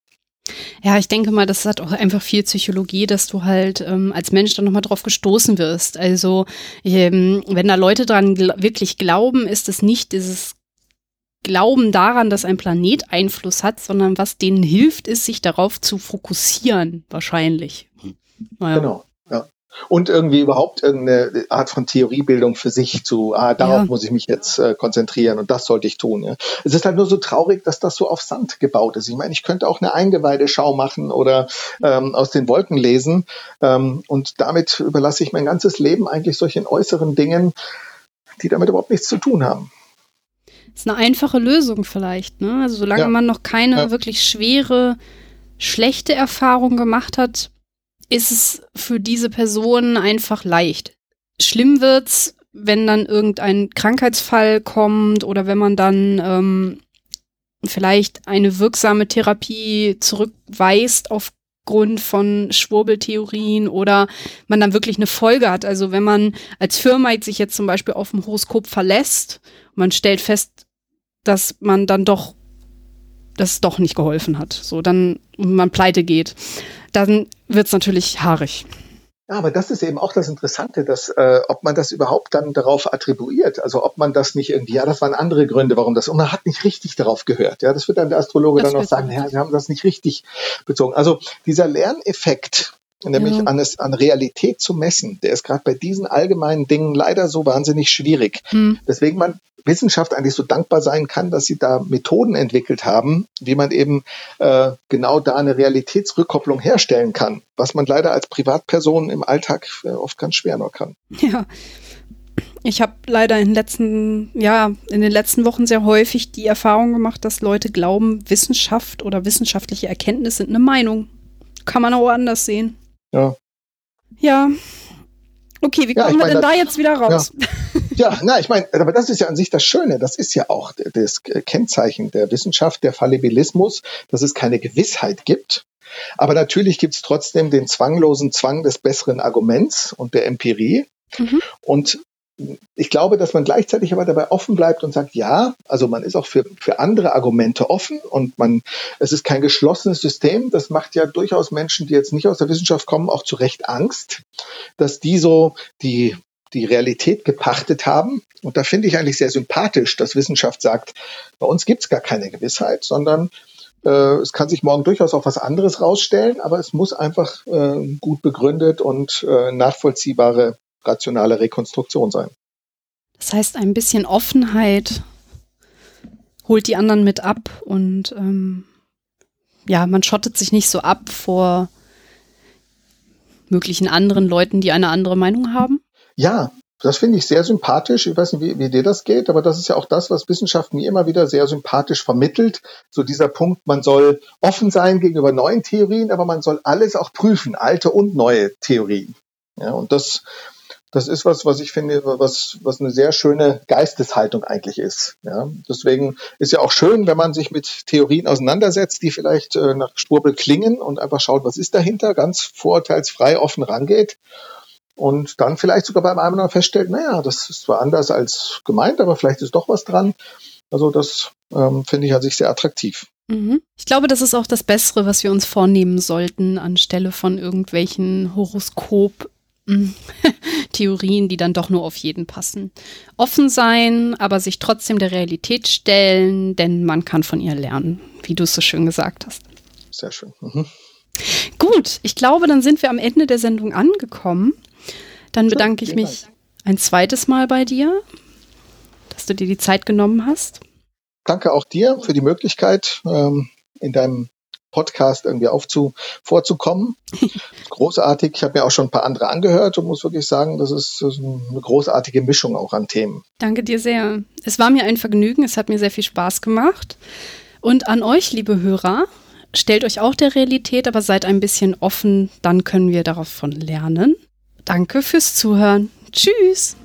Ja, ich denke mal, das hat auch einfach viel Psychologie, dass du halt ähm, als Mensch dann nochmal drauf gestoßen wirst. Also, ähm, wenn da Leute dran gl wirklich glauben, ist es nicht dieses Glauben daran, dass ein Planet Einfluss hat, sondern was denen hilft, ist, sich darauf zu fokussieren, wahrscheinlich. Naja. Genau. Und irgendwie überhaupt irgendeine Art von Theoriebildung für sich zu, ah, darauf ja. muss ich mich jetzt äh, konzentrieren und das sollte ich tun. Ja. Es ist halt nur so traurig, dass das so auf Sand gebaut ist. Ich meine, ich könnte auch eine Eingeweideschau machen oder ähm, aus den Wolken lesen ähm, und damit überlasse ich mein ganzes Leben eigentlich solchen äußeren Dingen, die damit überhaupt nichts zu tun haben. Das ist eine einfache Lösung vielleicht, ne? Also solange ja. man noch keine wirklich schwere, schlechte Erfahrung gemacht hat, ist es für diese Person einfach leicht. Schlimm wird's, wenn dann irgendein Krankheitsfall kommt oder wenn man dann ähm, vielleicht eine wirksame Therapie zurückweist aufgrund von Schwurbeltheorien oder man dann wirklich eine Folge hat. Also wenn man als Firma sich jetzt zum Beispiel auf dem Horoskop verlässt, man stellt fest, dass man dann doch das doch nicht geholfen hat. So, dann man pleite geht. Dann wird es natürlich haarig. Ja, aber das ist eben auch das Interessante, dass äh, ob man das überhaupt dann darauf attribuiert, also ob man das nicht irgendwie, ja, das waren andere Gründe, warum das, und man hat nicht richtig darauf gehört. Ja, das wird dann der Astrologe das dann noch sagen, ja, wir haben das nicht richtig bezogen. Also dieser Lerneffekt, nämlich ja. an, es, an Realität zu messen, der ist gerade bei diesen allgemeinen Dingen leider so wahnsinnig schwierig. Hm. Deswegen man Wissenschaft eigentlich so dankbar sein kann, dass sie da Methoden entwickelt haben, wie man eben äh, genau da eine Realitätsrückkopplung herstellen kann, was man leider als Privatperson im Alltag äh, oft ganz schwer nur kann. Ja. Ich habe leider in den letzten, ja, in den letzten Wochen sehr häufig die Erfahrung gemacht, dass Leute glauben, Wissenschaft oder wissenschaftliche Erkenntnis sind eine Meinung. Kann man auch anders sehen. Ja. Ja. Okay, wie kommen ja, wir denn da jetzt wieder raus? Ja, ja na, ich meine, aber das ist ja an sich das Schöne. Das ist ja auch das Kennzeichen der Wissenschaft, der Fallibilismus, dass es keine Gewissheit gibt. Aber natürlich gibt es trotzdem den zwanglosen Zwang des besseren Arguments und der Empirie. Mhm. Und ich glaube, dass man gleichzeitig aber dabei offen bleibt und sagt, ja, also man ist auch für, für andere Argumente offen und man, es ist kein geschlossenes System. Das macht ja durchaus Menschen, die jetzt nicht aus der Wissenschaft kommen, auch zu Recht Angst, dass die so die, die Realität gepachtet haben. Und da finde ich eigentlich sehr sympathisch, dass Wissenschaft sagt, bei uns gibt es gar keine Gewissheit, sondern äh, es kann sich morgen durchaus auch was anderes rausstellen, aber es muss einfach äh, gut begründet und äh, nachvollziehbare rationale Rekonstruktion sein. Das heißt, ein bisschen Offenheit holt die anderen mit ab und ähm, ja, man schottet sich nicht so ab vor möglichen anderen Leuten, die eine andere Meinung haben. Ja, das finde ich sehr sympathisch. Ich weiß nicht, wie, wie dir das geht, aber das ist ja auch das, was Wissenschaft mir immer wieder sehr sympathisch vermittelt. So dieser Punkt, man soll offen sein gegenüber neuen Theorien, aber man soll alles auch prüfen, alte und neue Theorien. Ja, und das, das ist was, was ich finde, was, was eine sehr schöne Geisteshaltung eigentlich ist. Ja, deswegen ist ja auch schön, wenn man sich mit Theorien auseinandersetzt, die vielleicht äh, nach Spurbel klingen und einfach schaut, was ist dahinter, ganz vorurteilsfrei offen rangeht und dann vielleicht sogar beim einen feststellt, naja, das ist zwar anders als gemeint, aber vielleicht ist doch was dran. Also das ähm, finde ich an sich sehr attraktiv. Mhm. Ich glaube, das ist auch das Bessere, was wir uns vornehmen sollten, anstelle von irgendwelchen Horoskop- Theorien, die dann doch nur auf jeden passen. Offen sein, aber sich trotzdem der Realität stellen, denn man kann von ihr lernen, wie du es so schön gesagt hast. Sehr schön. Mhm. Gut, ich glaube, dann sind wir am Ende der Sendung angekommen. Dann Schön, bedanke ich mich Dank. ein zweites Mal bei dir, dass du dir die Zeit genommen hast. Danke auch dir für die Möglichkeit, ähm, in deinem Podcast irgendwie aufzu vorzukommen. Großartig. Ich habe mir auch schon ein paar andere angehört und muss wirklich sagen, das ist, das ist, eine großartige Mischung auch an Themen. Danke dir sehr. Es war mir ein Vergnügen. Es hat mir sehr viel Spaß gemacht. Und an euch, liebe Hörer, stellt euch auch der Realität, aber seid ein bisschen offen. Dann können wir davon lernen. Danke fürs Zuhören. Tschüss.